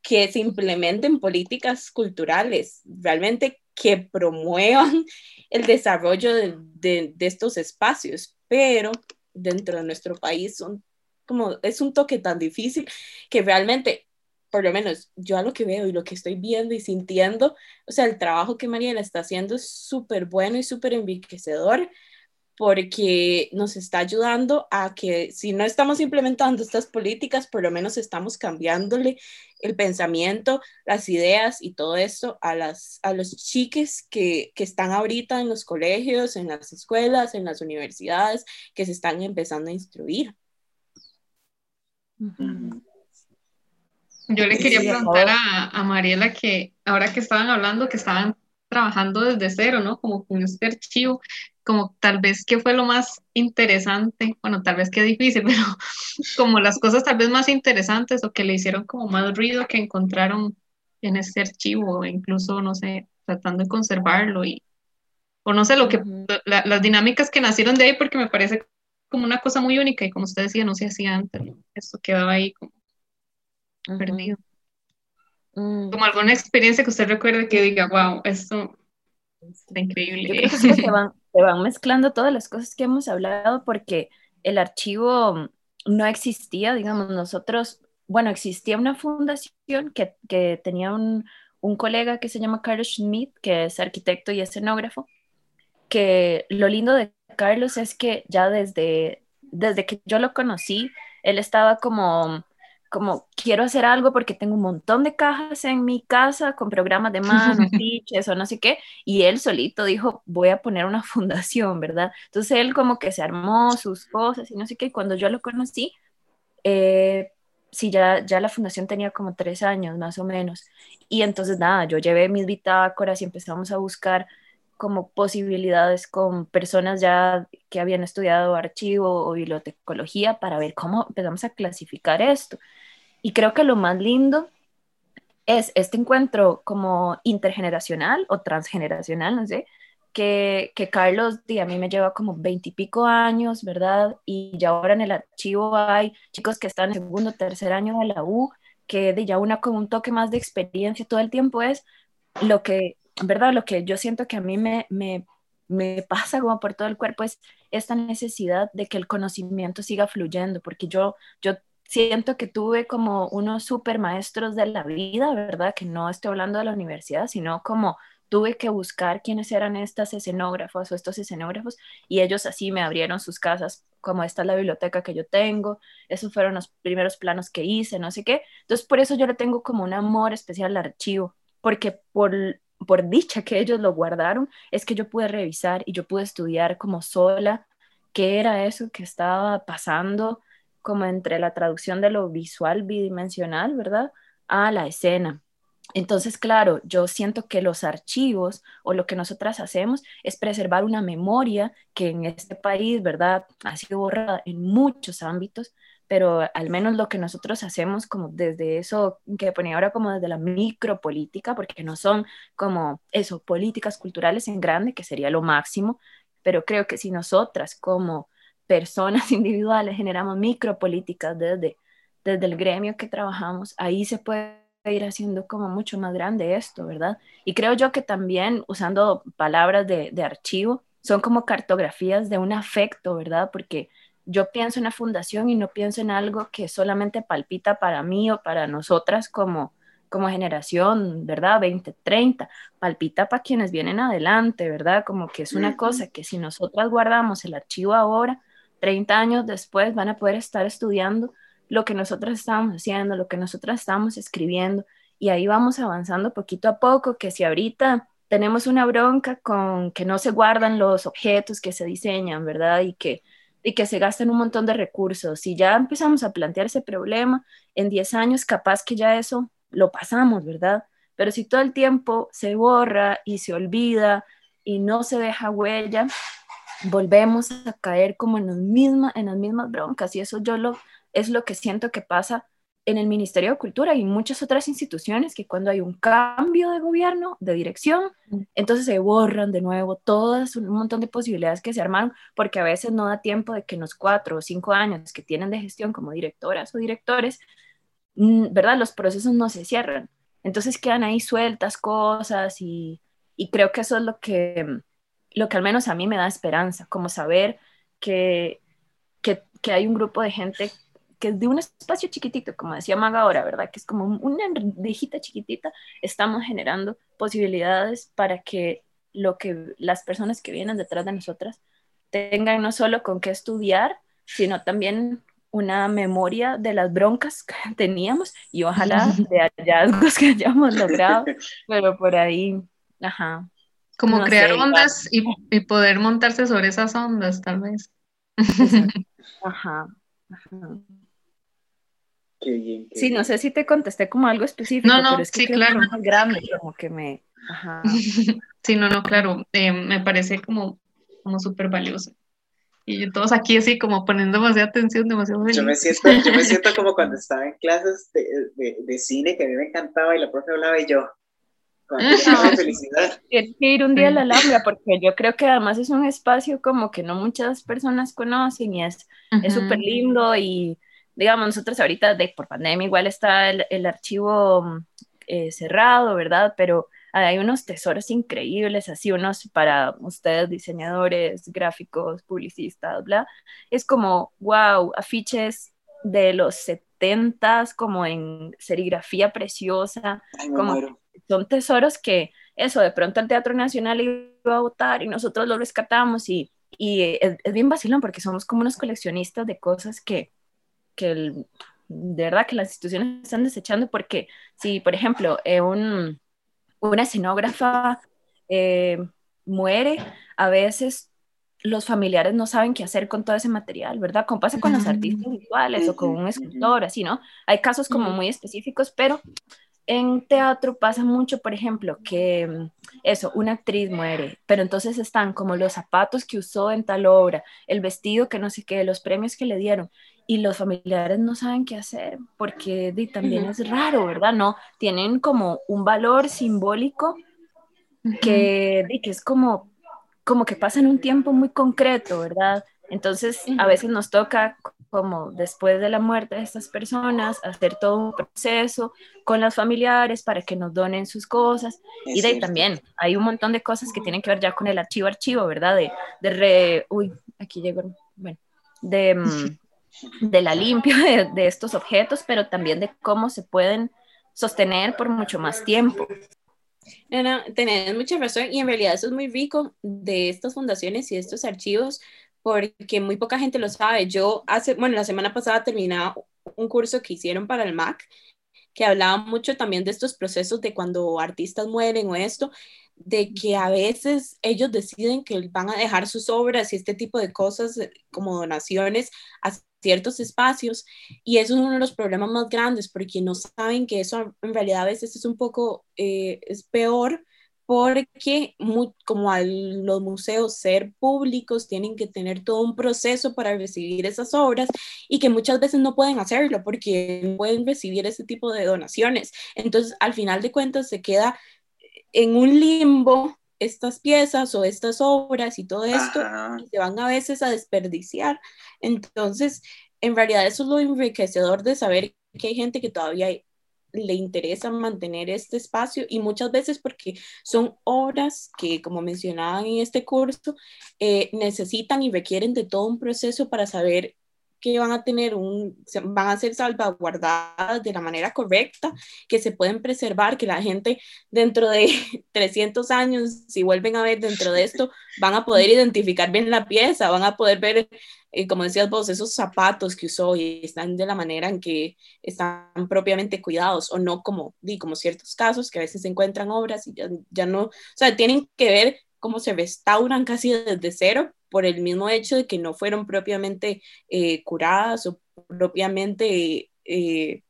que se implementen políticas culturales realmente que promuevan el desarrollo de, estos espacios, pero dentro de nuestro país son como, es un toque tan difícil que realmente, por lo menos yo a lo que veo y lo que estoy viendo y sintiendo, o sea, el trabajo que Mariela está haciendo es súper bueno y súper enriquecedor, porque nos está ayudando a que si no estamos implementando estas políticas, por lo menos estamos cambiándole el pensamiento, las ideas y todo esto a, las, a los chiques que, que están ahorita en los colegios, en las escuelas, en las universidades, que se están empezando a instruir. Yo le quería preguntar a, a Mariela que ahora que estaban hablando, que estaban trabajando desde cero, ¿no? Como con este archivo, como tal vez qué fue lo más interesante, bueno, tal vez qué difícil, pero como las cosas tal vez más interesantes o que le hicieron como más ruido que encontraron en ese archivo, incluso, no sé, tratando de conservarlo y, o no sé, lo que, las dinámicas que nacieron de ahí, porque me parece como una cosa muy única y como usted decía, no se hacía antes, esto quedaba ahí como perdido. Mm. Como alguna experiencia que usted recuerde que diga, wow, esto está increíble. se van mezclando todas las cosas que hemos hablado porque el archivo no existía, digamos, nosotros, bueno, existía una fundación que, que tenía un, un, colega que se llama Carlos Schmidt, que es arquitecto y escenógrafo, que lo lindo de Carlos es que ya desde, desde que yo lo conocí, él estaba como como quiero hacer algo porque tengo un montón de cajas en mi casa con programas de mano, pitches o no sé qué, y él solito dijo, voy a poner una fundación, ¿verdad? Entonces él como que se armó sus cosas y no sé qué, y cuando yo lo conocí, eh, sí, ya, ya la fundación tenía como tres años más o menos, y entonces nada, yo llevé mis bitácoras y empezamos a buscar como posibilidades con personas ya que habían estudiado archivo o bibliotecología para ver cómo empezamos a clasificar esto. Y creo que lo más lindo es este encuentro como intergeneracional o transgeneracional, no sé, que, que Carlos a mí me lleva como veintipico años, ¿verdad? Y ya ahora en el archivo hay chicos que están en segundo, tercer año de la U, que de ya una con un toque más de experiencia todo el tiempo es lo que, ¿verdad? Lo que yo siento que a mí me, me, me pasa como por todo el cuerpo es esta necesidad de que el conocimiento siga fluyendo, porque yo, yo siento que tuve como unos super maestros de la vida, ¿verdad? Que no estoy hablando de la universidad, sino como tuve que buscar quiénes eran estas escenógrafos o estos escenógrafos y ellos así me abrieron sus casas, como esta es la biblioteca que yo tengo, esos fueron los primeros planos que hice, no sé qué. Entonces, por eso yo le tengo como un amor especial al archivo, porque por, por dicha que ellos lo guardaron, es que yo pude revisar y yo pude estudiar como sola qué era eso que estaba pasando como entre la traducción de lo visual bidimensional, ¿verdad? A la escena. entonces, claro, yo siento que los archivos o lo que nosotras hacemos es preservar una memoria que en este país, ¿verdad?, ha sido borrada en muchos ámbitos, pero al menos lo que nosotros hacemos como desde eso que ponía ahora como desde la micropolítica, porque no son como eso, políticas culturales en grande, que sería lo máximo, pero creo que si nosotras como personas individuales generamos micropolíticas desde, desde el gremio que trabajamos, ahí se puede ir haciendo como mucho más grande esto, ¿verdad? Y creo yo que también usando palabras de, de archivo, son como cartografías de un afecto, ¿verdad? Porque yo pienso en una fundación y no pienso en algo que solamente palpita para mí o para nosotras como, como generación, ¿verdad? 20, 30, palpita para quienes vienen adelante, ¿verdad? Como que es una cosa que si nosotras guardamos el archivo ahora, 30 años después van a poder estar estudiando lo que nosotras estamos haciendo, lo que nosotras estamos escribiendo, y ahí vamos avanzando poquito a poco, que si ahorita tenemos una bronca con que no se guardan los objetos que se diseñan, ¿verdad? Y que y que se gastan un montón de recursos. Si ya empezamos a plantear ese problema, en 10 años capaz que ya eso lo pasamos, ¿verdad? Pero si todo el tiempo se borra y se olvida y no se deja huella, volvemos a caer como en, los misma, en las mismas broncas y eso yo lo, es lo que siento que pasa en el Ministerio de Cultura y muchas otras instituciones que cuando hay un cambio de gobierno, de dirección, entonces se borran de nuevo todas un montón de posibilidades que se armaron, porque a veces no da tiempo de que en los cuatro o cinco años que tienen de gestión como directoras o directores, mm, ¿verdad? Los procesos no se cierran. Entonces quedan ahí sueltas cosas y, y creo que eso es lo que, lo que al menos a mí me da esperanza, como saber que, que, que hay un grupo de gente que de un espacio chiquitito, como decía Maga ahora, ¿verdad? Que es como una rendijita chiquitita, estamos generando posibilidades para que lo que las personas que vienen detrás de nosotras tengan no solo con qué estudiar, sino también una memoria de las broncas que teníamos y ojalá de hallazgos que hayamos logrado, pero por ahí, ajá. Como crear ondas y, y, poder montarse sobre esas ondas, tal vez. Ajá, ajá. Sí, no sé si te contesté como algo específico, no, no, pero es que sí, claro. más grande, como que me... Ajá. sí, no, no, claro, eh, me parece como, como súper valioso. Y todos aquí así como poniendo demasiada atención, demasiado Yo me siento, yo me siento como cuando estaba en clases de, de, de, cine, que a mí me encantaba y la profe hablaba y yo, felicidad. Tienes que ir un día a la Alhambra, porque yo creo que además es un espacio como que no muchas personas conocen y es súper lindo y digamos, nosotros ahorita de, por pandemia igual está el, el archivo eh, cerrado, ¿verdad? Pero hay unos tesoros increíbles, así unos para ustedes, diseñadores, gráficos, publicistas, bla. Es como, wow, afiches de los 70 como en serigrafía preciosa, como son tesoros que eso, de pronto el Teatro Nacional iba a votar y nosotros lo rescatamos y, y es, es bien vacilón porque somos como unos coleccionistas de cosas que, que el, de verdad que las instituciones están desechando porque si, por ejemplo, eh, un, una escenógrafa eh, muere, a veces los familiares no saben qué hacer con todo ese material, ¿verdad? Como pasa con los artistas visuales o con un escultor, así, ¿no? Hay casos como muy específicos, pero en teatro pasa mucho, por ejemplo, que eso, una actriz muere, pero entonces están como los zapatos que usó en tal obra, el vestido que no sé qué, los premios que le dieron, y los familiares no saben qué hacer porque también es raro, ¿verdad? No, tienen como un valor simbólico que, que es como, como que pasa en un tiempo muy concreto, ¿verdad? Entonces, a veces nos toca como después de la muerte de estas personas, hacer todo un proceso con los familiares para que nos donen sus cosas. y de ahí también hay un montón de cosas que tienen que ver ya con el archivo archivo, ¿verdad? De, de re, uy, aquí llegó, bueno, de, mm, de la limpia de, estos objetos, pero también de cómo se pueden sostener por mucho más tiempo. No, no, tenés mucha razón y en realidad eso es muy rico de estas fundaciones y estos archivos porque muy poca gente lo sabe. Yo hace, bueno, la semana pasada terminaba un curso que hicieron para el MAC que hablaba mucho también de estos procesos de cuando artistas mueren o esto, de que a veces ellos deciden que van a dejar sus obras y este tipo de cosas eh, como donaciones a ciertos espacios y eso es uno de los problemas más grandes porque no saben que eso en realidad a veces es un poco eh, es peor porque como a los museos ser públicos tienen que tener todo un proceso para recibir esas obras y que muchas veces no pueden hacerlo porque no pueden recibir ese tipo de donaciones. Entonces, al final de cuentas, se queda en un limbo estas piezas o estas obras y todo esto y se van a veces a desperdiciar. Entonces, en realidad eso es lo enriquecedor de saber que hay gente que todavía le interesa mantener este espacio y muchas veces porque son obras que, como mencionaban en este curso, eh, necesitan y requieren de todo un proceso para saber que van a tener un, van a ser salvaguardadas de la manera correcta, que se pueden preservar, que la gente dentro de 300 años, si vuelven a ver dentro de esto, van a poder identificar bien la pieza, van a poder ver, eh, como decías vos, esos zapatos que usó y están de la manera en que están propiamente cuidados o no como, di, como ciertos casos que a veces se encuentran obras y ya, ya no, o sea, tienen que ver cómo se restauran casi desde cero por el mismo hecho de que no fueron propiamente eh, curadas o propiamente eh,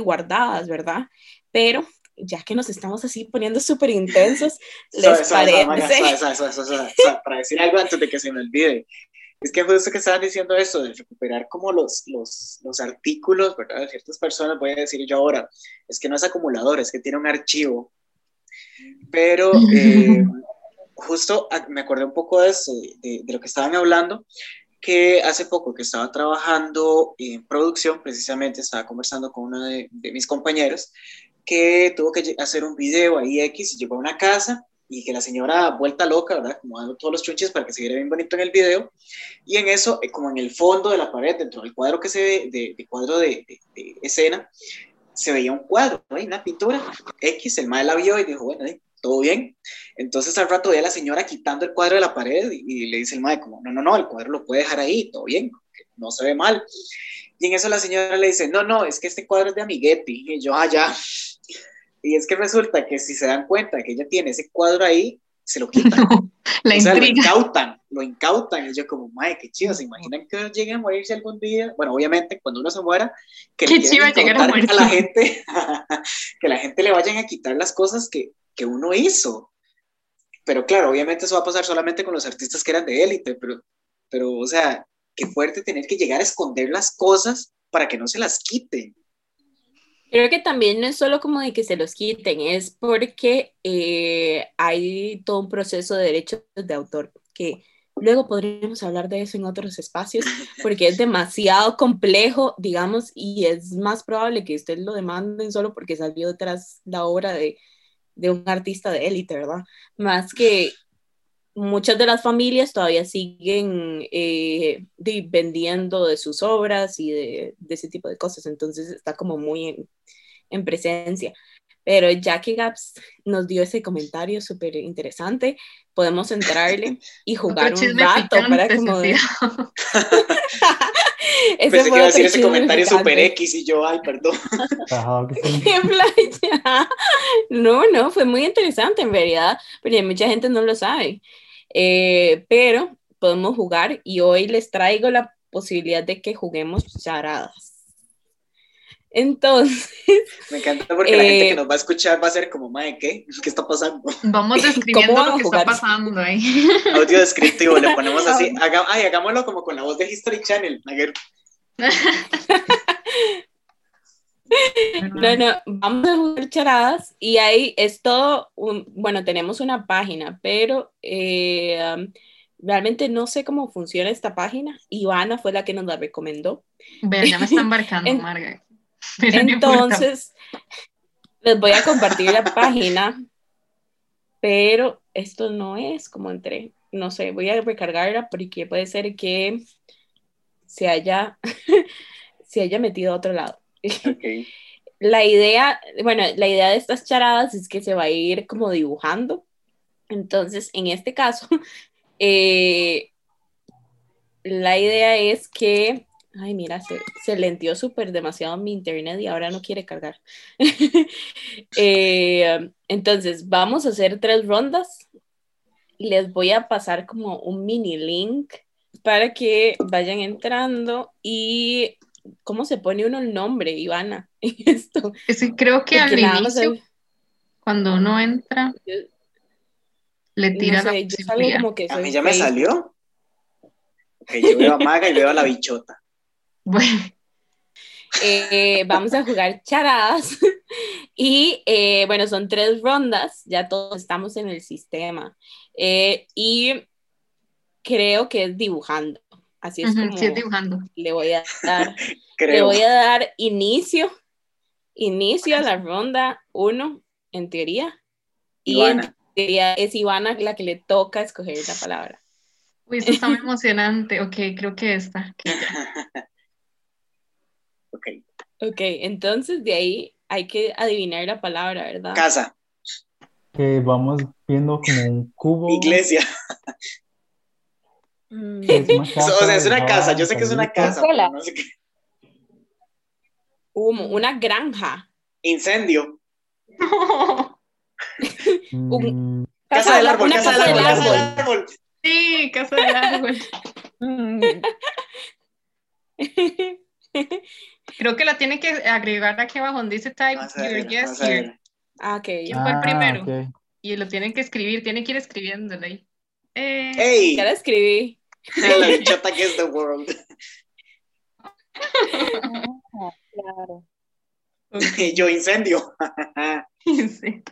guardadas, ¿verdad? Pero ya que nos estamos así poniendo súper intensos, ¿les parece? Para decir algo antes de que se me olvide, es que justo que estaban diciendo eso, de recuperar como los, los, los, artículos, ¿verdad? De ciertas personas, voy a decir yo ahora, es que no es acumulador, es que tiene un archivo, pero eh, justo me acordé un poco de, eso, de, lo que estaban hablando, que hace poco que estaba trabajando en producción, precisamente estaba conversando con uno de, mis compañeros, que tuvo que hacer un video ahí X y llegó a una casa y que la señora vuelta loca, ¿verdad? Como dando todos los chunches para que se viera bien bonito en el video. Y en eso, eh, como en el fondo de la pared, dentro del cuadro que se ve, de, cuadro de, escena, se veía un cuadro, ¿no? una pintura X, el mal la vio y dijo, bueno, todo bien. Entonces al rato ve a la señora quitando el cuadro de la pared y, le dice el madre como, no, no, no, el cuadro lo puede dejar ahí, todo bien, no se ve mal. Y en eso la señora le dice, no, no, es que este cuadro es de Amiguetti. Y yo, ah, ya. Y es que resulta que si se dan cuenta que ella tiene ese cuadro ahí, se lo quitan. la o sea, lo incautan, lo incautan. Y yo como, madre, qué chido, ¿se imaginan que llegue a morirse algún día? Bueno, obviamente, cuando uno se muera, que qué chido llegar a, a la gente, que la gente le vayan a quitar las cosas que, que uno hizo. Pero claro, obviamente eso va a pasar solamente con los artistas que eran de élite, pero, pero, o sea, qué fuerte tener que llegar a esconder las cosas para que no se las quiten. Creo que también no es solo como de que se los quiten, es porque eh, hay todo un proceso de derechos de autor que luego podríamos hablar de eso en otros espacios, porque es demasiado complejo, digamos, y es más probable que ustedes lo demanden solo porque salió detrás la obra de, de un artista de élite, ¿verdad? Más que muchas de las familias todavía siguen eh, vendiendo de sus obras y de, ese tipo de cosas, entonces está como muy en, presencia. Pero ya que Gaps nos dio ese comentario súper interesante, podemos entrarle y jugar un rato para como... Pensé que iba a decir ese comentario super X y yo, ay, perdón. no, no, fue muy interesante en realidad, pero mucha gente no lo sabe. Eh, pero podemos jugar y hoy les traigo la posibilidad de que juguemos charadas. Entonces. Me encanta porque la gente que eh, nos va a escuchar va a ser como, Mae, ¿qué? ¿Qué está pasando? Vamos describiendo lo que está pasando ahí. Audio descriptivo, le ponemos así. ay, hagámoslo como con la voz de History Channel. No, no, vamos a jugar charadas y ahí es todo, un, bueno, tenemos una página, pero eh, um, realmente no sé cómo funciona esta página. Ivana fue la que nos la recomendó. Vean, ya me están embarcando, Entonces, les voy a compartir la página, pero esto no es como entré. No sé, voy a recargarla porque puede ser que se haya, se haya metido a otro lado. La idea, bueno, la idea de estas charadas es que se va a ir como dibujando. Entonces, en este caso, eh, la idea es que, Ay, mira, se, se lentió súper demasiado mi internet y ahora no quiere cargar. Eh, entonces, vamos a hacer tres rondas. Les voy a pasar como un mini link para que vayan entrando y ¿cómo se pone uno el nombre, Ivana? Esto. creo que al inicio, cuando uno entra, le tira la como que A mí ya me salió. Okay, yo veo a Maga y veo a la bichota. Bueno. Eh, vamos a jugar charadas y eh, bueno, son tres rondas, ya todos estamos en el sistema eh, y creo que es dibujando. Así es como dibujando. le voy a dar, le voy a dar inicio, inicio a la ronda uno, en teoría. Y en teoría es Ivana la que le toca escoger la palabra. Uy, esto está muy emocionante. Ok, creo que esta. ok. Ok, entonces de ahí hay que adivinar la palabra, ¿verdad? Casa. Que vamos viendo como un cubo. Iglesia. Mm. Es o sea, es una casa, yo sé que es una casa. No sé qué. una granja. Incendio. un, casa, del árbol, casa, del árbol, casa del árbol. Sí, casa del árbol. Creo que la tiene que agregar aquí abajo donde dice type your guess here. Ah, ok. ¿Quién fue el ah, primero? Y lo tienen que escribir, tiene que ir escribiéndole ahí. Eh, hey. Ya la escribí. La que es the world. claro. Yo incendio. sí.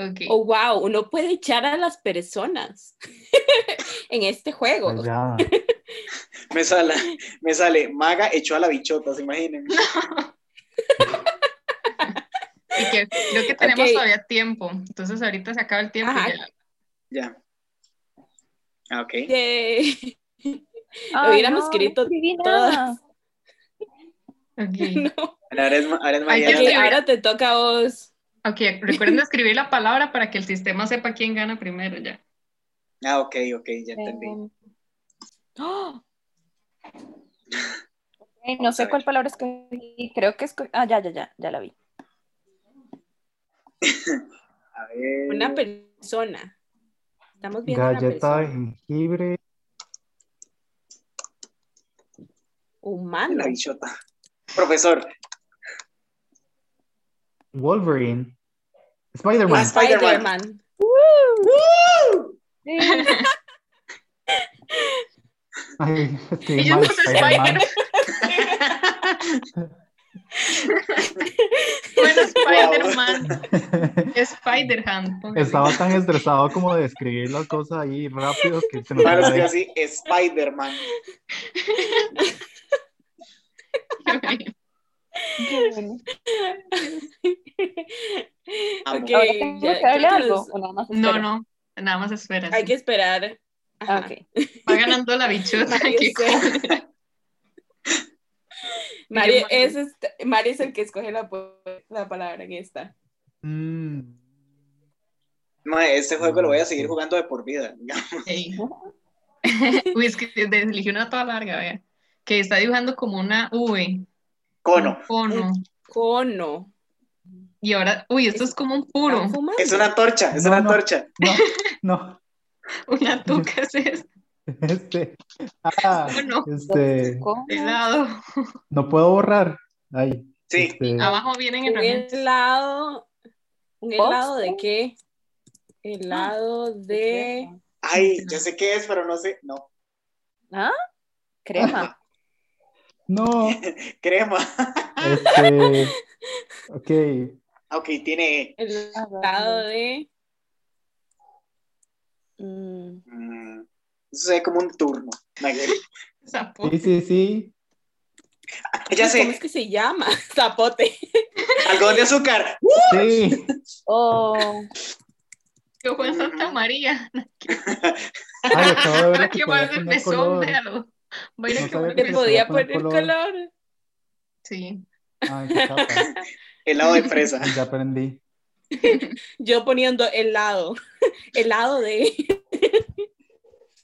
Okay. Oh, wow, uno puede echar a las personas en este juego. Pues me, sale, me sale, Maga echó a la bichota, ¿se imaginan? y que creo que tenemos todavía tiempo, entonces ahorita se acaba el tiempo. Ya. Ah, ok. Lo hubiéramos escrito todas. Okay. Ahora, es, ahora te toca a vos. Ok, recuerden escribir la palabra para que el sistema sepa quién gana primero ya. Ah, ok, ok, ya entendí. ¡Oh! No sé cuál palabra escogí, creo que escogí, ah, ya, ya, ya, ya la vi. a ver. Una persona. Estamos viendo Galleta de jengibre. Humano. La bichota. Profesor. Wolverine. Spider-Man. Spider-Man. Spider Ay, sí, Ella no Spider-Man. bueno, Spider-Man. Spider-Man. Estaba tan estresado como de escribir las cosas ahí rápido que se nos Claro, es así, Spider-Man. Okay, algo? no, no, nada más espera. Hay que esperar. Okay. Va ganando la bichota. Mari es, este, es el que escoge la, la palabra en esta. Mm. este juego lo voy a seguir jugando de por vida. Uy, es que eligió una toda larga, vea. Que está dibujando como una V. Cono. cono. cono. Y ahora, uy, esto es, como un puro. Es una torcha, es una torcha. No, no. una tuca es esta. Este. Ah, no. este. Helado. No puedo borrar. Ahí. Sí. Este. Abajo vienen un helado. ¿Un helado de qué? Helado de. Ay, yo sé qué es, pero no sé. No. ¿Ah? Crema. no. Crema. Este. Ok. Ok, tiene. Helado de. Mm. Mm, eso se ve como un turno. Sí, sí, sí. Ya sé. ¿Cómo es que se llama? Zapote. Algodón de azúcar. Sí. Oh. Qué buen Santa María. Ay, acabo de ver que va el mesón, véalo. Voy a no que podía poner color. color. Sí. Ay, qué. Helado de fresa. Ya aprendí. Yo poniendo helado. Helado de.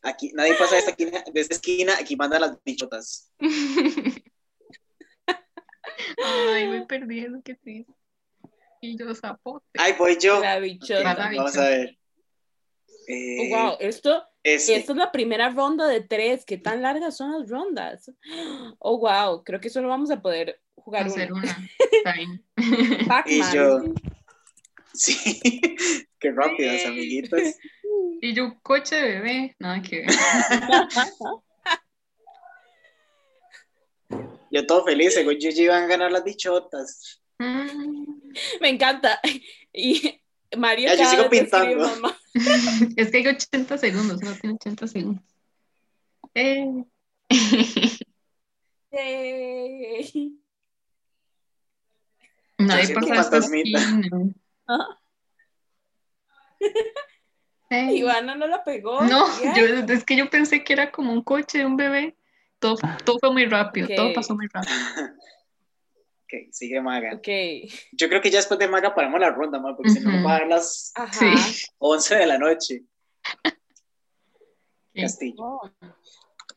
Aquí, nadie pasa de esta esquina, de esta esquina aquí mandan las bichotas. Ay, voy perdiendo, qué triste. Y yo zapote. Ay, voy yo. La bichota. Vamos a ver. Oh, wow, esto, este. esto es la primera ronda de tres. ¿Qué tan largas son las rondas? Oh, wow, creo que solo vamos a poder jugar Hacer una. una. Está bien. Y Pac-Man. yo. Sí, qué rápidas, amiguitas. Y yo, coche de bebé. Nada que ver. Yo todo feliz, según yo iban a ganar las bichotas. Mm. Me encanta. Y Mario Ya, yo sigo pintando. Es que hay 80 segundos, solo tiene 80 segundos. Eh. Nadie pasa fantasmita. esquina. Ah. Ivana no la pegó. No, yo, es que yo pensé que era como un coche de un bebé. Todo, todo fue muy rápido, todo pasó muy rápido. Ok, sigue Maga. Ok. Yo creo que ya después de Maga paramos la ronda, ma, porque si no nos va a dar las. Sí. 11 de la noche. Castillo. Oh.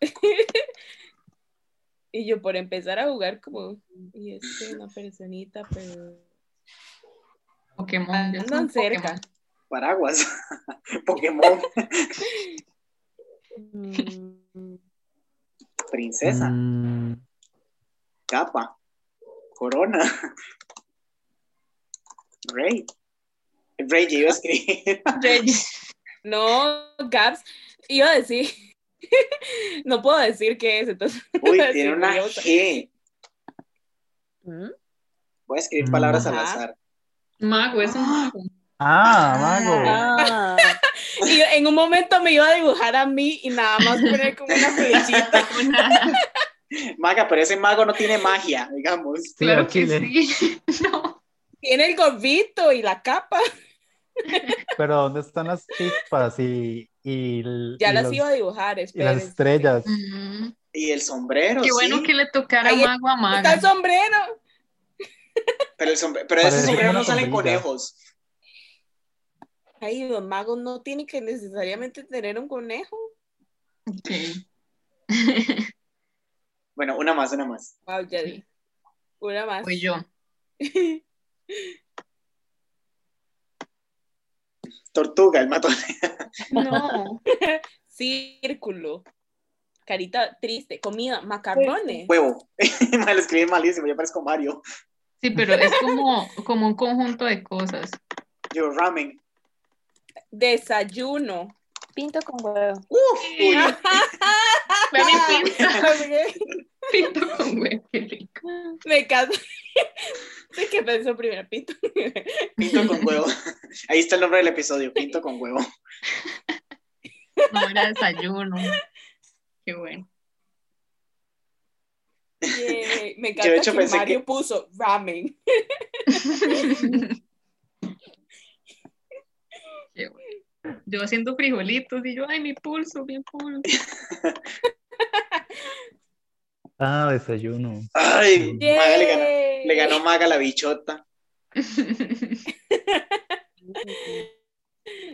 y yo por empezar a jugar como, y es que una personita, pero Pokémon. yo andan cerca. Pokémon. Paraguas. Pokémon. Mm, Princesa. Mm, Capa. Corona. Rey. Rey, iba a escribir. No, Gaps, iba a decir, no puedo decir qué es, entonces. Uy, tiene una. G. ¿Mm? Voy a escribir palabras al azar. Mago, es un mago. Ah, mago. Ah, Y en un momento me iba a dibujar a mí y nada más poner como una flechita. Maga, pero ese mago no tiene magia, digamos. Sí, claro que chile. sí. No. Tiene el gorrito y la capa. Pero ¿dónde están las chispas y, y, el- Ya y las los- iba a dibujar, y las estrellas? Y el sombrero, Qué bueno sí. que le tocara Ahí mago a Está maga. el sombrero. Pero, el sombre- pero de ese sombrero no salen conejos. Ay, los magos no tienen que necesariamente tener un conejo. Ok. Bueno, una más, una más. Wow, ya di. Una más. Pues yo. Tortuga, el matón. No. Círculo. Carita triste. Comida. Macarrones. Huevo. Me lo escribí malísimo, yo parezco Mario. Sí, pero es como, como un conjunto de cosas. Yo, ramen. Desayuno. pinto con huevo. Uf, uy. Pinto, pinto con huevo, qué rico. Me. Sé que pensó primero pinto. Pinto con huevo. Ahí está el nombre del episodio, Pinto con huevo. No era desayuno. Qué bueno. Yay. Me Yo, de encanta hecho, que pensé Mario que- puso ramen. Yo haciendo frijolitos y yo, ay, mi pulso, mi pulso. Ah, desayuno. Ay, Maga le ganó, le ganó Maga la bichota.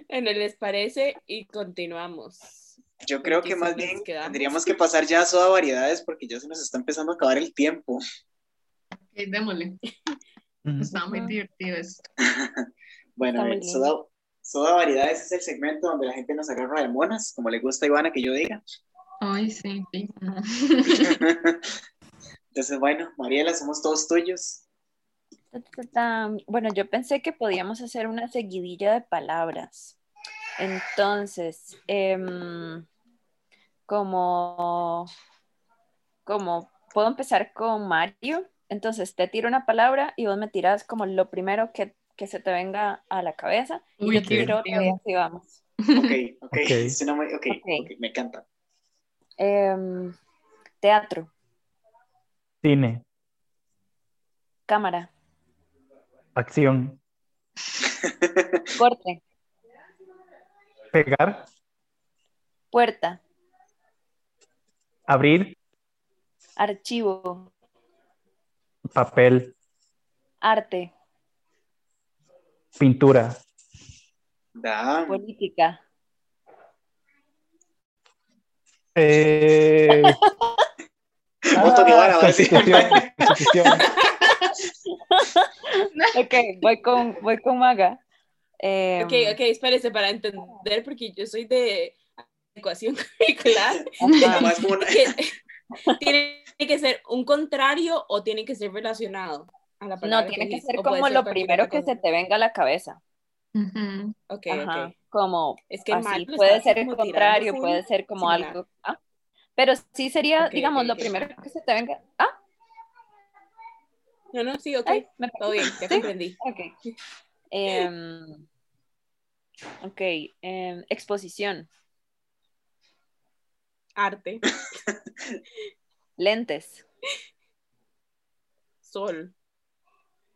Bueno, ¿les parece? Y continuamos. Yo creo que más bien quedamos- tendríamos que pasar ya a soda variedades porque ya se nos está empezando a acabar el tiempo. Ok, démosle. Está muy divertido esto. Bueno, ver, soda, soda variedades es el segmento donde la gente nos agarra de monas, como le gusta a Ivana que yo diga. Ay, sí, sí. Entonces, bueno, Mariela, somos todos tuyos. Bueno, yo pensé que podíamos hacer una seguidilla de palabras. Entonces, em, como, como puedo empezar con Mario, entonces te tiro una palabra y vos me tiras como lo primero que, que se te venga a la cabeza y Uy, yo qué te tiro otra y así vamos. Ok, ok. Ok. Suena muy- ok, Ok. ok, me encanta. Em, teatro, Cine, cámara, acción, corte, pegar, puerta, abrir, archivo, papel, arte, pintura, Da, política, Eh... ah, ok, voy con, voy con Maga. Eh, ok, ok, espérese para entender, porque yo soy de ecuación curricular. ¿Tiene que ser un contrario o tiene que ser relacionado? A la no, tiene que, ser como lo primero que se te venga a la cabeza. Ok, Como, es que así, puede ser el contrario, puede ser como algo. ¿ah? Pero sí sería, digamos, lo primero que se te venga. ¿Ah? No, no, sí, ok. Todo bien, ya comprendí. Ok. Em, ok, em, exposición. Arte. Lentes. Sol.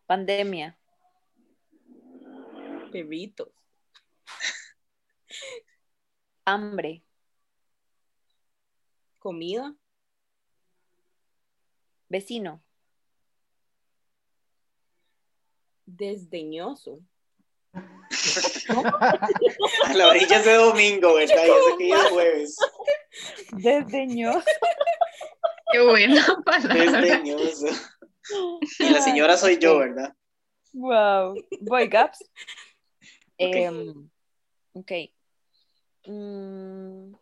Pandemia. Bebitos. Hambre. Comida. Vecino. Desdeñoso. A la orilla de domingo, ¿verdad? Ya es jueves. Desdeñoso. Qué buena palabra. Desdeñoso. Y la señora soy yo, ¿verdad? Wow. Voy, Gaps. Ok. Em, mm.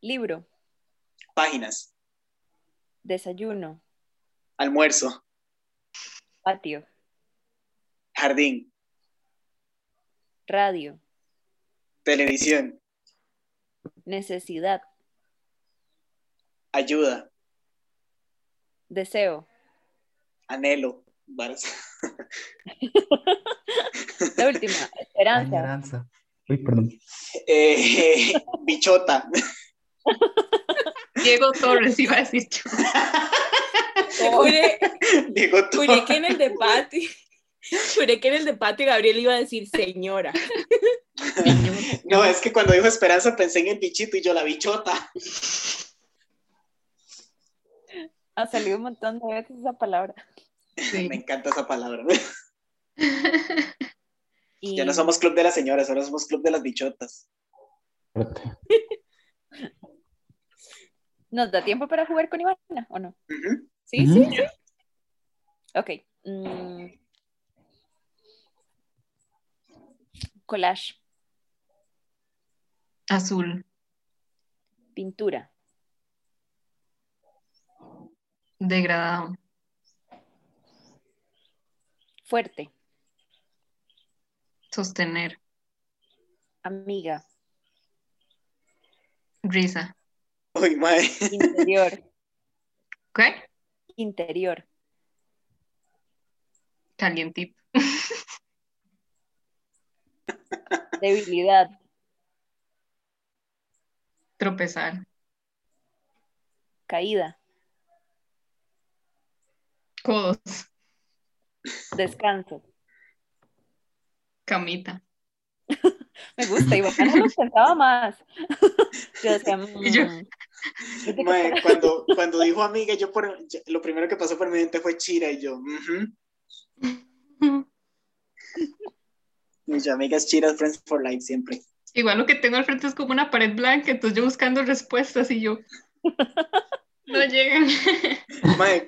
Libro. Páginas. Desayuno. Almuerzo. Patio. Jardín. Radio. Televisión. Necesidad. Ayuda. Deseo. Anhelo. La última, esperanza. Uy, perdón. Eh, bichota. Diego Torres iba a decir. Diego Torres. que en el de Pati. Juré que en el de Pati Gabriel iba a decir señora. No, es que cuando dijo esperanza pensé en el bichito y yo la bichota. Ha salido un montón de veces esa palabra. Me encanta esa palabra. Ya no somos club de las señoras, ahora somos club de las bichotas. ¿Nos da tiempo para jugar con Ivana o no? Sí, sí, sí. Ok. Mm. Collage. Azul. Pintura. Degradado. Fuerte. Sostener. Amiga. Risa. Uy. Interior. ¿Qué? Interior. Calientito. Debilidad. Tropezar. Caída. Codos. Descanso. Camita. Me gusta, y no lo pensaba más. Yo decía, mm, cuando, cuando dijo amiga, yo por, lo primero que pasó por mi mente fue Chira y yo, Mis amigas Chiras, Friends for Life, siempre. Igual lo que tengo al frente es como una pared blanca, entonces yo buscando respuestas y yo. No llegan.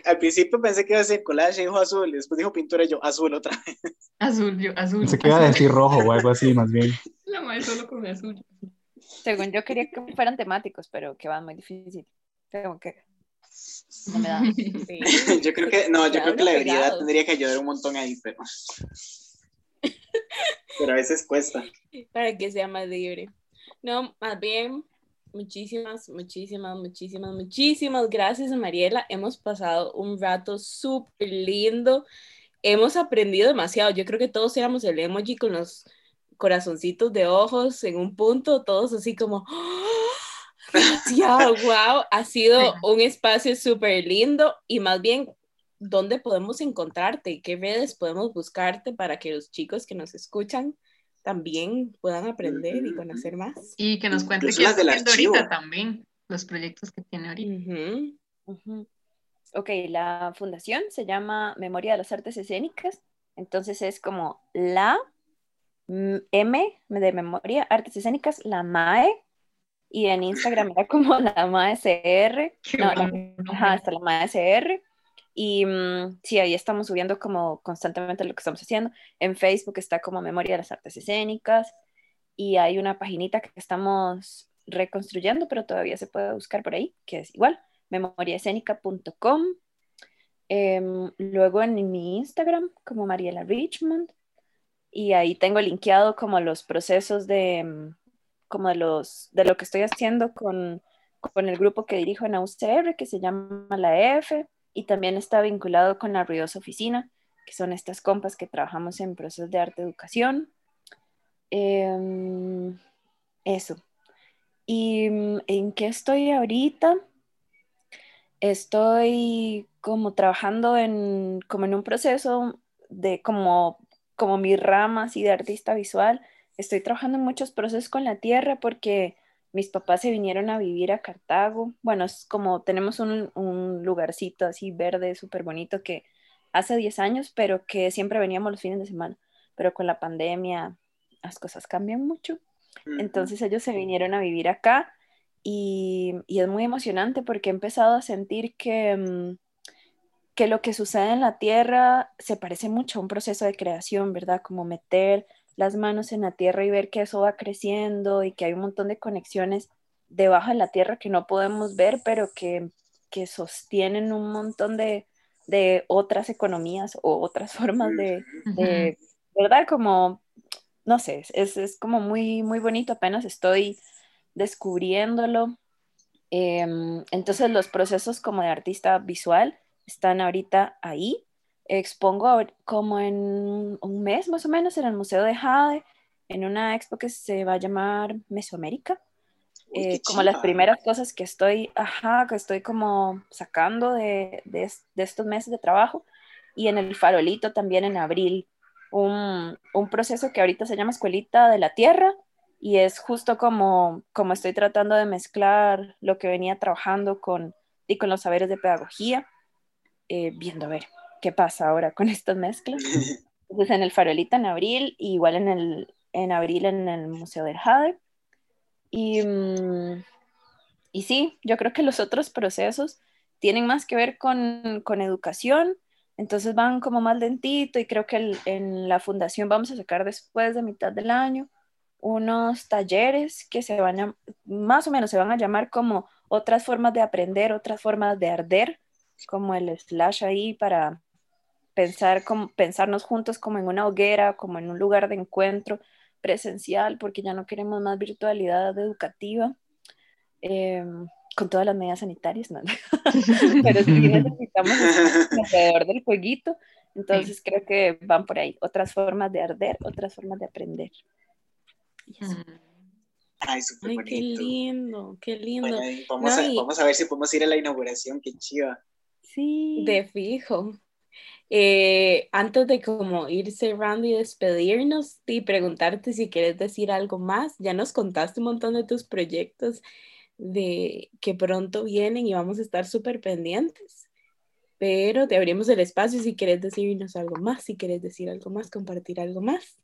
al principio pensé que iba a ser collage y dijo azul, y después dijo pintura y yo azul otra vez. Azul, yo, azul. Pensé que iba a decir rojo o algo así, más bien. La madre solo con azul. Según yo quería que fueran temáticos, pero que van muy difícil. Tengo que. No me da. yo creo que, no, yo creo que la habilidad tendría que ayudar un montón ahí, pero. Pero a veces cuesta. Para que sea más libre. No, más bien, muchísimas, muchísimas, muchísimas, muchísimas gracias, Mariela. Hemos pasado un rato súper lindo. Hemos aprendido demasiado. Yo creo que todos éramos el emoji con los corazoncitos de ojos en un punto, todos así como, ¡Oh! wow, ha sido un espacio súper lindo y más bien, ¿dónde podemos encontrarte? ¿Qué redes podemos buscarte para que los chicos que nos escuchan también puedan aprender y conocer más. Y que nos cuente qué está haciendo ahorita también, los proyectos que tiene ahorita. Ok, la fundación se llama Memoria de las Artes Escénicas, entonces es como la M de Memoria, Artes Escénicas, la MAE, y en Instagram era como la MASR. No, ajá, hasta la MASR. Y mm, sí, ahí estamos subiendo como constantemente lo que estamos haciendo. En Facebook está como Memoria de las Artes Escénicas y hay una paginita que estamos reconstruyendo, pero todavía se puede buscar por ahí, que es igual, memoriaescénica.com. Em, luego en mi Instagram como Mariela Richmond y ahí tengo linkeado como los procesos de mm, como de, los, de lo que estoy haciendo con, con el grupo que dirijo en UCR, que se llama la EF, y también está vinculado con la ruidosa oficina, que son estas compas que trabajamos en procesos de arte educación. Em, eso. ¿Y en qué estoy ahorita? Estoy como trabajando en, como en un proceso de como, como mi rama así de artista visual, estoy trabajando en muchos procesos con la tierra porque mis papás se vinieron a vivir a Cartago. Bueno, es como tenemos un, lugarcito así verde, súper bonito que hace 10 años, pero que siempre veníamos los fines de semana. Pero con la pandemia las cosas cambian mucho. Entonces ellos se vinieron a vivir acá y, es muy emocionante porque he empezado a sentir que, mm, que lo que sucede en la tierra se parece mucho a un proceso de creación, ¿verdad? Como meter las manos en la tierra y ver que eso va creciendo y que hay un montón de conexiones debajo de la tierra que no podemos ver, pero que, sostienen un montón de, otras economías o otras formas de, ¿verdad? Como, no sé, es, es, como muy, muy bonito, apenas estoy descubriéndolo. Em, entonces los procesos como de artista visual están ahorita ahí expongo como en un mes más o menos en el Museo de Jade, en una expo que se va a llamar Mesoamérica. Eh, como las primeras cosas que estoy, ajá, que estoy como sacando de, de, estos meses de trabajo. Y en el farolito también en abril, un, un, proceso que ahorita se llama Escuelita de la Tierra y es justo como, como estoy tratando de mezclar lo que venía trabajando con, y con los saberes de pedagogía, eh, viendo a ver qué pasa ahora con estas mezclas. Entonces en el Farolita en abril, igual en, el, en abril en el Museo del Jade. Y, mm, y sí, yo creo que los otros procesos tienen más que ver con, con educación, entonces van como más lentito y creo que en la fundación vamos a sacar después de mitad del año unos talleres que se van a, más o menos se van a llamar como otras formas de aprender, otras formas de arder, como el slash ahí para, pensar como, pensarnos juntos como en una hoguera, como en un lugar de encuentro presencial, porque ya no queremos más virtualidad educativa, em, con todas las medidas sanitarias, ¿no? pero sí necesitamos alrededor del jueguito, entonces creo que van por ahí, otras formas de arder, otras formas de aprender. Ay, súper Ay, qué lindo, qué lindo. vamos, a, vamos, a, ver si podemos ir a la inauguración, qué chiva. Sí. De fijo. Eh, antes de como ir cerrando y despedirnos y preguntarte si quieres decir algo más, ya nos contaste un montón de tus proyectos de que pronto vienen y vamos a estar súper pendientes, pero te abrimos el espacio si quieres decirnos algo más, si quieres decir algo más, compartir algo más,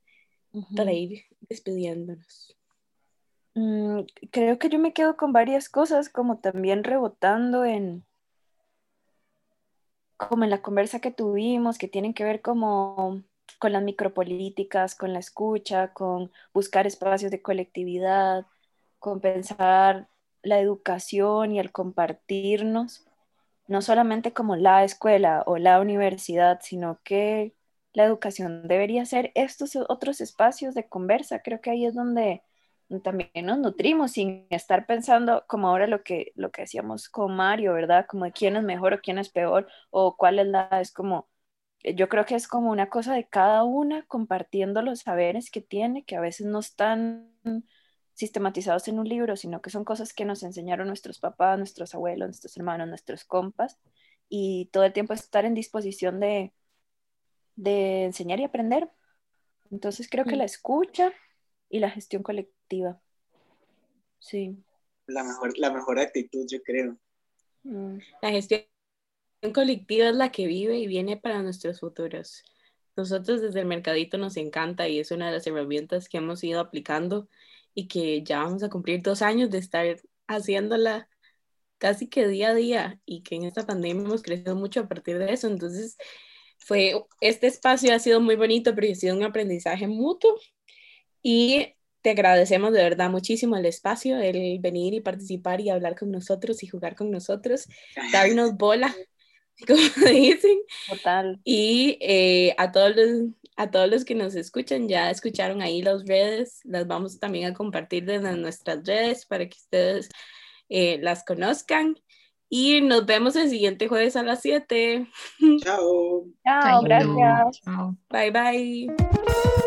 para ir despidiéndonos. Mm, creo que yo me quedo con varias cosas, como también rebotando en, como en la conversa que tuvimos, que tienen que ver como con las micropolíticas, con la escucha, con buscar espacios de colectividad, con pensar la educación y el compartirnos, no solamente como la escuela o la universidad, sino que la educación debería ser estos otros espacios de conversa. Creo que ahí es donde también nos nutrimos sin estar pensando como ahora lo que, lo que decíamos con Mario, ¿verdad? Como de quién es mejor o quién es peor o cuál es la, es como, yo creo que es como una cosa de cada una compartiendo los saberes que tiene, que a veces no están sistematizados en un libro, sino que son cosas que nos enseñaron nuestros papás, nuestros abuelos, nuestros hermanos, nuestros compas, y todo el tiempo estar en disposición de, de enseñar y aprender. Entonces creo que la escucha y la gestión colectiva. Sí. La mejor, la mejor actitud, yo creo. Mm. La gestión colectiva es la que vive y viene para nuestros futuros. Nosotros desde el mercadito nos encanta y es una de las herramientas que hemos ido aplicando y que ya vamos a cumplir dos años de estar haciéndola casi que día a día y que en esta pandemia hemos crecido mucho a partir de eso. Entonces, fue, este espacio ha sido muy bonito, pero ha sido un aprendizaje mutuo y te agradecemos de verdad muchísimo el espacio, el venir y participar y hablar con nosotros y jugar con nosotros, darnos bola, como dicen. Total. Y eh, a, todos los, a todos los que nos escuchan, ya escucharon ahí las redes, las vamos también a compartir desde nuestras redes para que ustedes eh, las conozcan. Y nos vemos el siguiente jueves a las 7. Chao. Chao, gracias. Bye, bye.